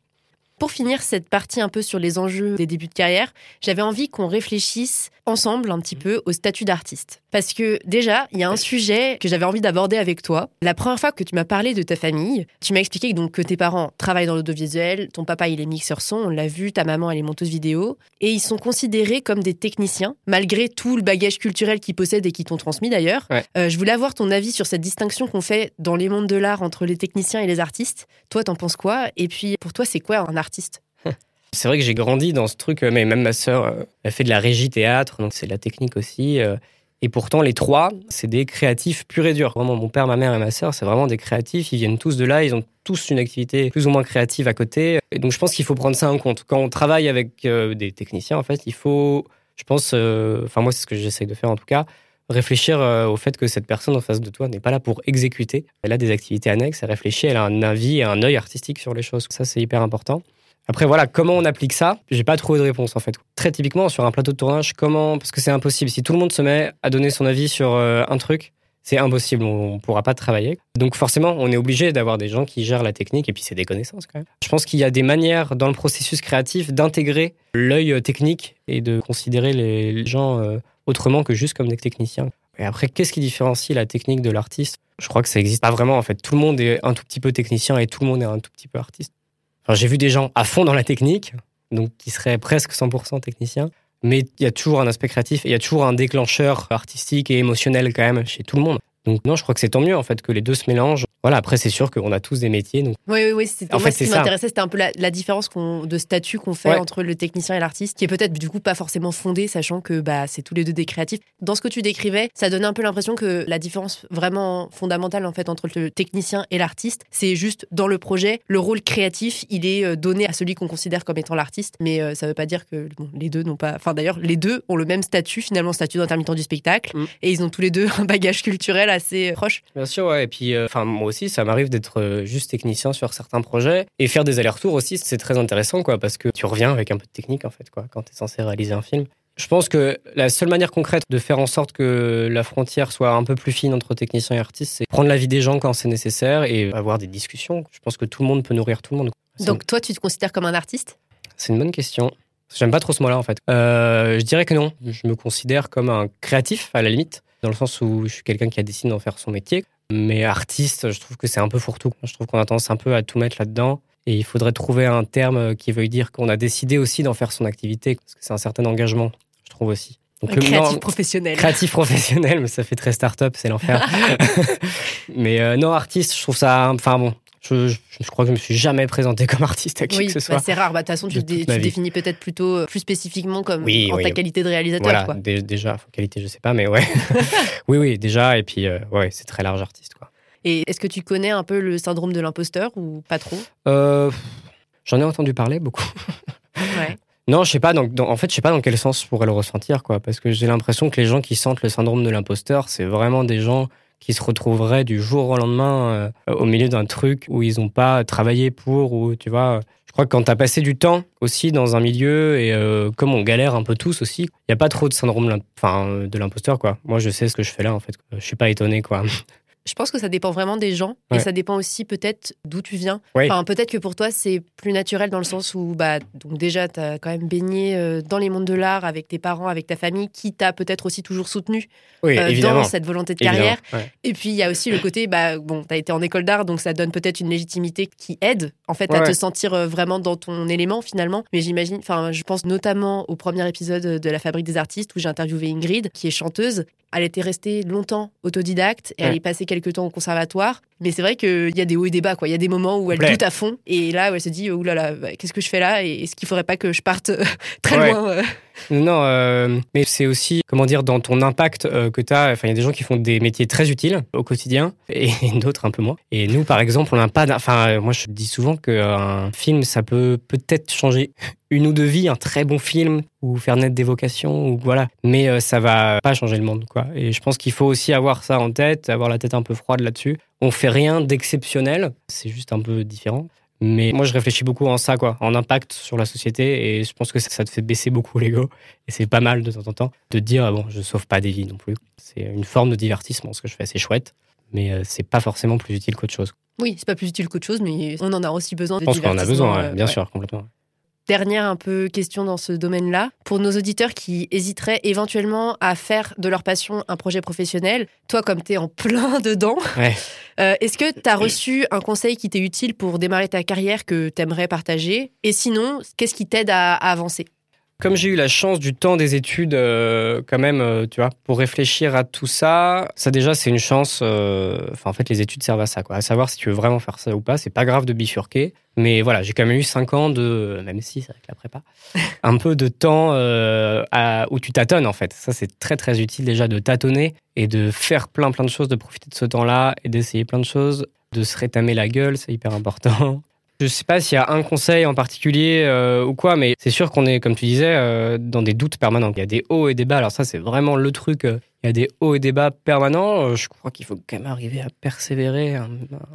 Pour finir cette partie un peu sur les enjeux des débuts de carrière, j'avais envie qu'on réfléchisse ensemble un petit peu au statut d'artiste. Parce que déjà, il y a un sujet que j'avais envie d'aborder avec toi. La première fois que tu m'as parlé de ta famille, tu m'as expliqué donc que tes parents travaillent dans l'audiovisuel, ton papa il est mixeur son, on l'a vu, ta maman elle est monteuse vidéo, et ils sont considérés comme des techniciens, malgré tout le bagage culturel qu'ils possèdent et qui t'ont transmis d'ailleurs. Euh, je voulais avoir ton avis sur cette distinction qu'on fait dans les mondes de l'art entre les techniciens et les artistes. Toi, t'en penses quoi? Et puis, pour toi, c'est quoi un artiste c'est vrai que j'ai grandi dans ce truc, mais même ma sœur, euh, elle fait de la régie théâtre, donc c'est de la technique aussi. Euh. Et pourtant, les trois, c'est des créatifs purs et durs. Vraiment, mon père, ma mère et ma sœur, c'est vraiment des créatifs. Ils viennent tous de là, ils ont tous une activité plus ou moins créative à côté. Donc, je pense qu'il faut prendre ça en compte. Quand on travaille avec euh, des techniciens, en fait, il faut, je pense, enfin, moi, c'est ce que j'essaye de faire en tout cas, réfléchir au fait que cette personne en face de toi n'est pas là pour exécuter. Elle a des activités annexes, elle réfléchit, elle a un avis et un œil artistique sur les choses. Ça, c'est hyper important. Après, voilà, comment on applique ça J'ai pas trouvé de réponse en fait. Très typiquement, sur un plateau de tournage, comment Parce que c'est impossible. Si tout le monde se met à donner son avis sur euh, un truc, c'est impossible. On, pourra pas travailler. Donc forcément, on est obligé d'avoir des gens qui gèrent la technique et puis c'est des connaissances quand même. Je pense qu'il y a des manières dans le processus créatif d'intégrer l'œil technique et de considérer les gens euh, autrement que juste comme des techniciens. Et après, qu'est-ce qui différencie la technique de l'artiste? Je crois que ça n'existe pas vraiment en fait. Tout le monde est un tout petit peu technicien et tout le monde est un tout petit peu artiste j'ai vu des gens à fond dans la technique, donc qui seraient presque 100% techniciens, mais il y a toujours un aspect créatif et il y a toujours un déclencheur artistique et émotionnel quand même chez tout le monde. Donc non, je crois que c'est tant mieux en fait que les deux se mélangent. Voilà, après c'est sûr qu'on a tous des métiers. Donc... Oui, oui, oui. En moi, fait, ce qui m'intéressait, c'était un peu la, différence de statut qu'on fait entre le technicien et l'artiste, qui est peut-être du coup pas forcément fondée, sachant que bah, c'est tous les deux des créatifs. Dans ce que tu décrivais, ça donnait un peu l'impression que la différence vraiment fondamentale en fait entre le technicien et l'artiste, c'est juste dans le projet, le rôle créatif, il est euh, donné à celui qu'on considère comme étant l'artiste, mais euh, ça veut pas dire que les deux n'ont pas. Enfin d'ailleurs, les deux ont le même statut finalement, statut d'intermittent du spectacle, mm. et ils ont tous les deux un bagage culturel assez proche. Bien sûr, ouais. Et puis, euh, enfin moi aussi, ça m'arrive d'être juste technicien sur certains projets et faire des allers-retours aussi, c'est très intéressant, quoi, parce que tu reviens avec un peu de technique en fait, quoi, quand tu es censé réaliser un film. Je pense que la seule manière concrète de faire en sorte que la frontière soit un peu plus fine entre techniciens et artistes, c'est prendre l'avis des gens quand c'est nécessaire et avoir des discussions. Je pense que tout le monde peut nourrir tout le monde. Donc toi, tu te considères comme un artiste? C'est une bonne question. J'aime pas trop ce mot-là en fait. Euh, je dirais que non. Je me considère comme un créatif à la limite, dans le sens où je suis quelqu'un qui a décidé d'en faire son métier. Mais artiste, je trouve que c'est un peu fourre-tout. Je trouve qu'on a tendance un peu à tout mettre là-dedans. Et il faudrait trouver un terme qui veuille dire qu'on a décidé aussi d'en faire son activité, parce que c'est un certain engagement je trouve aussi. Donc, le créatif professionnel. Créatif professionnel, mais ça fait très start-up, c'est l'enfer. (laughs) (laughs) mais euh, non, artiste, je trouve ça. Enfin bon, je, je, crois que je me suis jamais présenté (laughs) comme artiste à qui que ce soit. Bah c'est rare. Bah, de toute façon, tu, te définis peut-être plutôt euh, plus spécifiquement comme en ta qualité de réalisateur. Voilà, déjà, qualité, je sais pas, mais ouais. (laughs) (laughs) oui, oui, déjà. Et puis, euh, ouais, c'est très large artiste. Quoi. Et est-ce que tu connais un peu le syndrome de l'imposteur ou pas trop? J'en ai entendu parler beaucoup. Ouais. Non, je sais pas. Donc, en fait, je sais pas dans quel sens je pourrais le ressentir, quoi. Parce que j'ai l'impression que les gens qui sentent le syndrome de l'imposteur, c'est vraiment des gens qui se retrouveraient du jour au lendemain euh, au milieu d'un truc où ils n'ont pas travaillé pour, ou tu vois. Je crois que quand tu as passé du temps aussi dans un milieu et euh, comme on galère un peu tous aussi, il n'y a pas trop de syndrome de l'imposteur, quoi. Moi, je sais ce que je fais là, en fait. Je suis pas étonné, quoi. Je pense que ça dépend vraiment des gens et ça dépend aussi peut-être d'où tu viens. Enfin, peut-être que pour toi, c'est plus naturel dans le sens où, bah, donc déjà, tu as quand même baigné euh, dans les mondes de l'art avec tes parents, avec ta famille, qui t'a peut-être aussi toujours soutenu euh, dans cette volonté de carrière. Et puis, il y a aussi le côté, bah, bon, tu as été en école d'art, donc ça donne peut-être une légitimité qui aide, en fait, à te sentir euh, vraiment dans ton élément finalement. Mais j'imagine, enfin, je pense notamment au premier épisode de La Fabrique des artistes où j'ai interviewé Ingrid, qui est chanteuse elle était restée longtemps autodidacte et elle est passée quelques temps au conservatoire. Mais c'est vrai qu'il y a des hauts et des bas. Quoi. Il y a des moments où elle doute à fond et là où elle se dit oh là là, bah, qu'est-ce que je fais là? Et est-ce qu'il faudrait pas que je parte euh, (laughs) très loin euh? Non, euh, mais c'est aussi, comment dire, dans ton impact que tu as. Enfin, il y a des gens qui font des métiers très utiles au quotidien (laughs) et d'autres un peu moins. Et nous, par exemple, on n'a pas. Enfin, moi, je dis souvent qu'un film, ça peut peut-être changer (laughs) une ou deux vies, un très bon film ou faire naître des vocations ou voilà. Mais ça va pas changer le monde, quoi. Et je pense qu'il faut aussi avoir ça en tête, avoir la tête un peu froide là-dessus. On fait rien d'exceptionnel, c'est juste un peu différent. Mais moi, je réfléchis beaucoup en ça, quoi, en impact sur la société, et je pense que ça, te fait baisser beaucoup l'ego. Et c'est pas mal de temps en temps de dire, ah bon, je sauve pas des vies non plus. C'est une forme de divertissement, ce que je fais, c'est chouette, mais euh, c'est pas forcément plus utile qu'autre chose. Oui, c'est pas plus utile qu'autre chose, mais on en a aussi besoin. Je pense qu'on en a besoin, euh, bien sûr, complètement. Dernière un peu question dans ce domaine-là. Pour nos auditeurs qui hésiteraient éventuellement à faire de leur passion un projet professionnel, toi comme tu es en plein (laughs) dedans, euh, est-ce que tu as reçu un conseil qui t'est utile pour démarrer ta carrière que tu aimerais partager? Et sinon, qu'est-ce qui t'aide à avancer? Comme j'ai eu la chance du temps des études, euh, quand même, euh, tu vois, pour réfléchir à tout ça, ça déjà c'est une chance. Euh, enfin, en fait, les études servent à ça, quoi, à savoir si tu veux vraiment faire ça ou pas. C'est pas grave de bifurquer, mais voilà, j'ai quand même eu cinq ans de, même si c'est avec la prépa, (laughs) un peu de temps à, où tu tâtonnes en fait. Ça c'est très très utile déjà de tâtonner et de faire plein plein de choses, de profiter de ce temps-là et d'essayer plein de choses, de se rétamer la gueule, c'est hyper important. Je sais pas s'il y a un conseil en particulier euh, ou quoi, mais c'est sûr qu'on est, comme tu disais, euh, dans des doutes permanents. Il y a des hauts et des bas. Alors ça, c'est vraiment le truc. Euh, il y a des hauts et des bas permanents. Je crois qu'il faut quand même arriver à persévérer.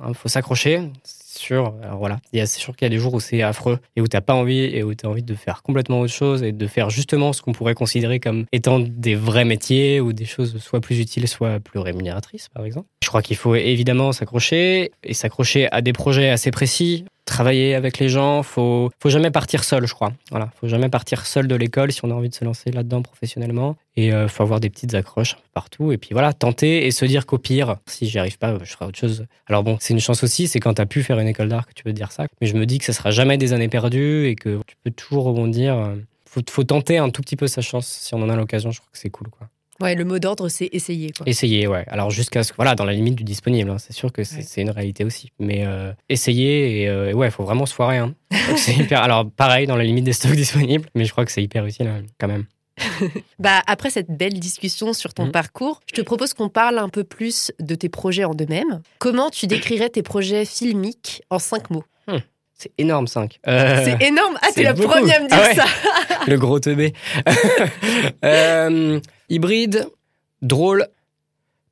Il faut s'accrocher. Sûr. Alors voilà. C'est sûr qu'il y a des jours où c'est affreux et où t'as pas envie et où tu as envie de faire complètement autre chose et de faire justement ce qu'on pourrait considérer comme étant des vrais métiers ou des choses soit plus utiles, soit plus rémunératrices, par exemple. Je crois qu'il faut évidemment s'accrocher et s'accrocher à des projets assez précis travailler avec les gens. Faut, faut jamais partir seul, je crois. Voilà, faut jamais partir seul de l'école si on a envie de se lancer là-dedans professionnellement. Et euh, faut avoir des petites accroches partout. Et puis voilà, tenter et se dire qu'au pire, si j'y arrive pas, je ferai autre chose. Alors bon, c'est une chance aussi, c'est quand tu as pu faire une école d'art que tu peux dire ça. Mais je me dis que ça sera jamais des années perdues et que tu peux toujours rebondir. Faut, faut tenter un tout petit peu sa chance si on en a l'occasion. Je crois que c'est cool, quoi. Ouais, le mot d'ordre, c'est essayer. Quoi. Essayer, ouais. Alors jusqu'à ce que, voilà, dans la limite du disponible, hein. c'est sûr que c'est une réalité aussi. Mais euh, essayer, et euh, ouais, il faut vraiment se foirer. Hein. c'est (laughs) hyper. Alors pareil, dans la limite des stocks disponibles, mais je crois que c'est hyper utile hein, quand même. (laughs) bah, après cette belle discussion sur ton mmh. parcours, je te propose qu'on parle un peu plus de tes projets en eux-mêmes. Comment tu décrirais tes projets filmiques en cinq mots? Mmh. C'est énorme, 5. Euh, c'est énorme Ah, t'es la première à me dire ah ça (laughs) Le gros teubé. (laughs) euh, hybride, drôle,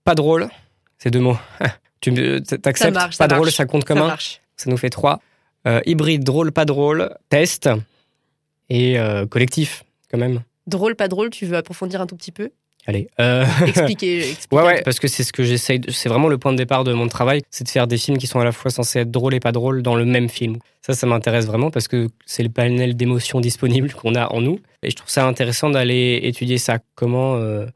pas drôle. C'est deux mots. (laughs) tu t'acceptes Pas drôle, ça compte comme ça un. Ça nous fait trois. Euh, hybride, drôle, pas drôle, test et collectif, quand même. Drôle, pas drôle, tu veux approfondir un tout petit peu? Allez. Euh... Expliquer, (laughs) Ouais, ouais, parce que c'est ce que j'essaye. C'est vraiment le point de départ de mon travail, c'est de faire des films qui sont à la fois censés être drôles et pas drôles dans le même film. Ça, ça m'intéresse vraiment parce que c'est le panel d'émotions disponibles qu'on a en nous. Et je trouve ça intéressant d'aller étudier ça. Comment euh,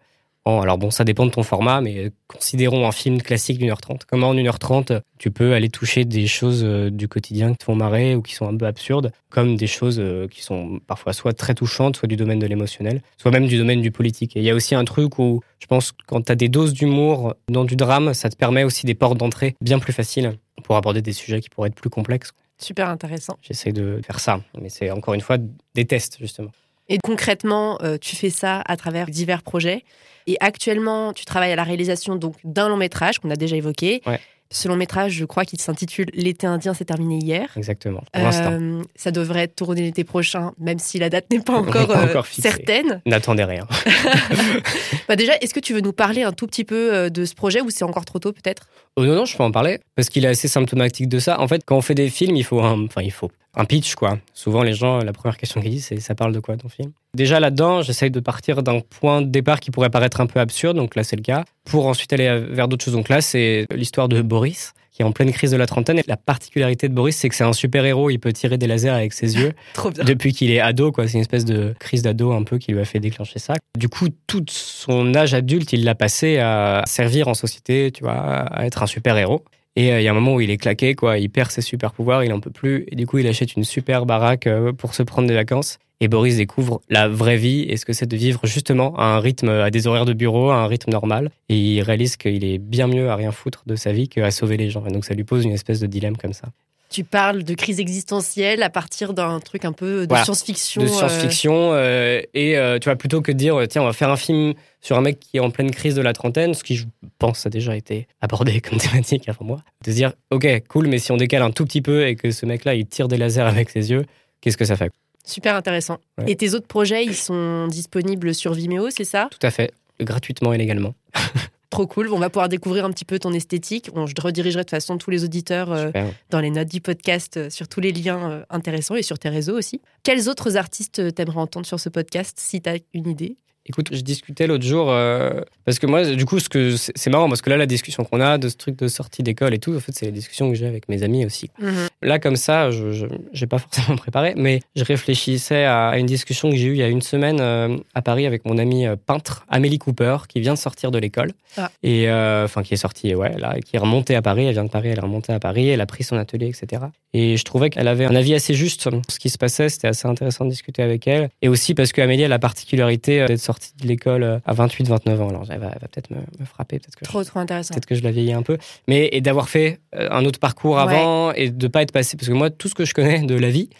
alors bon, ça dépend de ton format, mais considérons un film classique d'une heure trente. Comment en une heure trente, tu peux aller toucher des choses euh, du quotidien qui te font marrer ou qui sont un peu absurdes, comme des choses euh, qui sont parfois soit très touchantes, soit du domaine de l'émotionnel, soit même du domaine du politique. Et il y a aussi un truc où je pense quand tu as des doses d'humour dans du drame, ça te permet aussi des portes d'entrée bien plus faciles pour aborder des sujets qui pourraient être plus complexes. Super intéressant. J'essaie de faire ça, mais c'est encore une fois des tests justement. Et concrètement, euh, tu fais ça à travers divers projets. Et actuellement, tu travailles à la réalisation donc d'un long métrage qu'on a déjà évoqué. Ce long métrage, je crois qu'il s'intitule L'été indien s'est terminé hier. Exactement. Euh, ça devrait être tourné l'été prochain, même si la date n'est pas (laughs) encore, euh, certaine. N'attendez rien. (laughs) (laughs) bah déjà, est-ce que tu veux nous parler un tout petit peu de ce projet ou c'est encore trop tôt peut-être? Oh, Non, non, je peux en parler parce qu'il est assez symptomatique de ça. En fait, quand on fait des films, il faut un, enfin, il faut un pitch quoi. Souvent, les gens, la première question qu'ils disent, c'est ça parle de quoi ton film? Déjà là-dedans, j'essaye de partir d'un point de départ qui pourrait paraître un peu absurde, donc là c'est le cas, pour ensuite aller vers d'autres choses. Donc là, c'est l'histoire de Boris, qui est en pleine crise de la trentaine. Et la particularité de Boris, c'est que c'est un super-héros, il peut tirer des lasers avec ses yeux. (laughs) Trop bien. Depuis qu'il est ado, quoi. C'est une espèce de crise d'ado un peu qui lui a fait déclencher ça. Du coup, tout son âge adulte, il l'a passé à servir en société, tu vois, à être un super-héros. Et euh, il y a un moment où il est claqué, quoi. Il perd ses super pouvoirs, il en peut plus. Et du coup, il achète une super baraque euh, pour se prendre des vacances. Et Boris découvre la vraie vie et ce que c'est de vivre justement à un rythme, à des horaires de bureau, à un rythme normal. Et il réalise qu'il est bien mieux à rien foutre de sa vie qu'à sauver les gens. Et donc ça lui pose une espèce de dilemme comme ça. Tu parles de crise existentielle à partir d'un truc un peu de science-fiction. De science-fiction. Euh, et tu vois, plutôt que de dire, tiens, on va faire un film sur un mec qui est en pleine crise de la trentaine, ce qui, je pense, a déjà été abordé comme (laughs) thématique avant moi, de se dire, ok, cool, mais si on décale un tout petit peu et que ce mec-là, il tire des lasers avec ses yeux, qu'est-ce que ça fait? Super intéressant. Et tes autres projets, ils sont disponibles sur Vimeo, c'est ça? Tout à fait, gratuitement et légalement. (laughs) Trop cool. On va pouvoir découvrir un petit peu ton esthétique. je redirigerai de toute façon tous les auditeurs euh, dans les notes du podcast euh, sur tous les liens euh, intéressants et sur tes réseaux aussi. Quels autres artistes t'aimerais entendre sur ce podcast si tu as une idée? Écoute, je discutais l'autre jour euh, parce que moi, du coup, ce que c'est marrant parce que là, la discussion qu'on a de ce truc de sortie d'école et tout, en fait, c'est les discussions que j'ai avec mes amis aussi. Mhm. Là, comme ça, je n'ai pas (laughs) forcément préparé, mais je réfléchissais à une discussion que j'ai eue il y a une semaine euh, à Paris avec mon amie euh, peintre Amélie Cooper, qui vient de sortir de l'école ah. et enfin qui est sortie, ouais, là, qui est remontée à Paris. Elle vient de Paris, elle est remontée à Paris, elle a pris son atelier, etc. Et je trouvais qu'elle avait un avis assez juste sur ce qui se passait. C'était assez intéressant de discuter avec elle, et aussi parce qu'Amélie a la particularité d'être sortie de l'école euh, à 28, 29 ans. Alors, elle va, peut-être me, frapper. Peut-être que trop, je, trop intéressant. Peut-être que je la vieillis un peu. Mais, et d'avoir fait euh, un autre parcours avant et de pas être passé. Parce que moi, tout ce que je connais de la vie,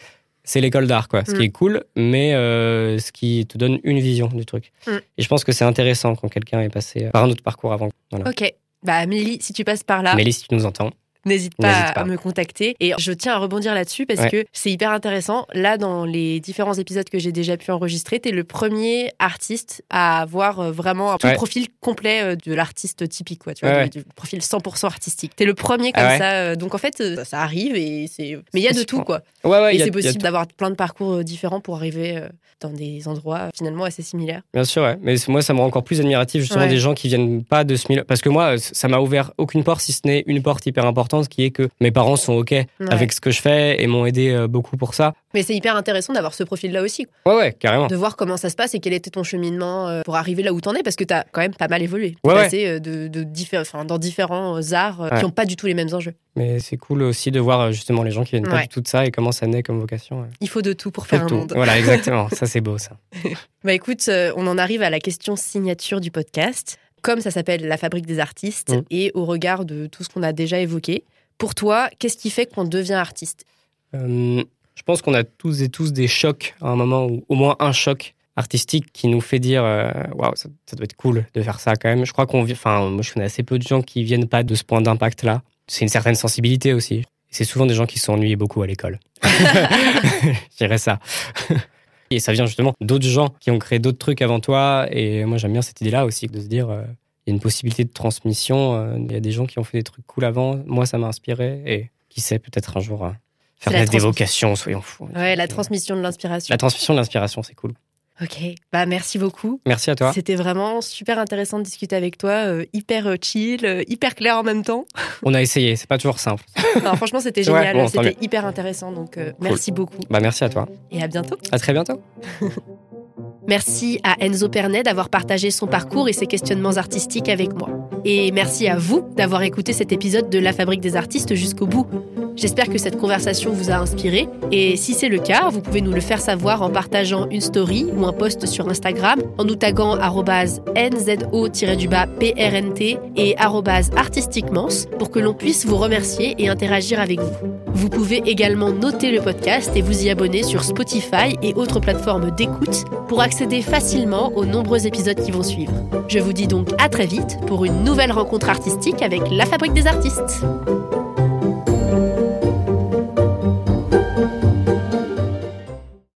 c'est l'école d'art, quoi. Ce qui mm. est cool, mais euh, ce qui te donne une vision du truc. Mm. Et je pense que c'est intéressant quand quelqu'un est passé par un autre parcours avant. Ok. Bah, Amélie, si tu passes par là. Amélie, si tu nous entends. N'hésite pas, à me contacter. Et je tiens à rebondir là-dessus parce que c'est hyper intéressant. Là, dans les différents épisodes que j'ai déjà pu enregistrer, tu es le premier artiste à avoir euh, vraiment un profil complet euh, de l'artiste typique, quoi, tu vois, du, profil 100% artistique. Tu es le premier comme ah ça. Euh, donc en fait, ça, arrive et c'est. Mais il y a de tout, quoi. et c'est possible d'avoir plein de parcours différents pour arriver dans des endroits finalement assez similaires. Bien sûr, ouais. Mais moi, ça me rend encore plus admiratif justement des gens qui viennent pas de ce milieu. Parce que moi, ça m'a ouvert aucune porte si ce n'est une porte hyper importante importante qui est que mes parents sont OK avec ce que je fais et m'ont aidé euh, beaucoup pour ça. Mais c'est hyper intéressant d'avoir ce profil-là aussi. Ouais, ouais, carrément. De voir comment ça se passe et quel était ton cheminement euh, pour arriver là où t'en es, parce que t'as quand même pas mal évolué. Ouais, passé euh, de, de diffé- dans différents arts qui n'ont pas du tout les mêmes enjeux. Mais c'est cool aussi de voir justement les gens qui viennent pas du tout de ça et comment ça naît comme vocation. Il faut de tout pour faire un tout. monde. Voilà, (laughs) exactement. ça, c'est beau, ça. Bah écoute, on en arrive à la question signature du podcast. Comme ça s'appelle La fabrique des artistes, Mm. et au regard de tout ce qu'on a déjà évoqué, pour toi, qu'est-ce qui fait qu'on devient artiste Euh, je pense qu'on a tous et tous des chocs à un moment, ou au moins un choc artistique qui nous fait dire euh, waouh, ça, ça doit être cool de faire ça quand même. Je crois qu'on enfin, moi je connais assez peu de gens qui viennent pas de ce point d'impact-là. C'est une certaine sensibilité aussi. C'est souvent des gens qui s'ennuient beaucoup à l'école. (laughs) (laughs) je dirais ça. Et ça vient justement d'autres gens qui ont créé d'autres trucs avant toi. Et moi j'aime bien cette idée-là aussi, de se dire euh, il y a une possibilité de transmission. euh, Il y a des gens qui ont fait des trucs cool avant. Moi ça m'a inspiré. Et qui sait, peut-être un jour euh, faire naître des vocations, soyons fous. Ouais, la transmission de l'inspiration. La transmission de l'inspiration, c'est cool. Ok, bah merci beaucoup. Merci à toi. C'était vraiment super intéressant de discuter avec toi, euh, hyper euh, chill, euh, hyper clair en même temps. (laughs) On a essayé, c'est pas toujours simple. (laughs) Non, franchement, c'était Ouais, génial, bon, c'était hyper intéressant, donc euh, merci beaucoup Bah merci à toi. et à bientôt. À très bientôt. (laughs) Merci à Enzo Pernet d'avoir partagé son parcours et ses questionnements artistiques avec moi. Et merci à vous d'avoir écouté cet épisode de La Fabrique des artistes jusqu'au bout. J'espère que cette conversation vous a inspiré. Et si c'est le cas, vous pouvez nous le faire savoir en partageant une story ou un post sur Instagram, en nous taguant arrobase nzo-du-bas prnt et arrobase artistiquements pour que l'on puisse vous remercier et interagir avec vous. Vous pouvez également noter le podcast et vous y abonner sur Spotify et autres plateformes d'écoute pour accéder facilement aux nombreux épisodes qui vont suivre. Je vous dis donc à très vite pour une nouvelle rencontre artistique avec La Fabrique des artistes.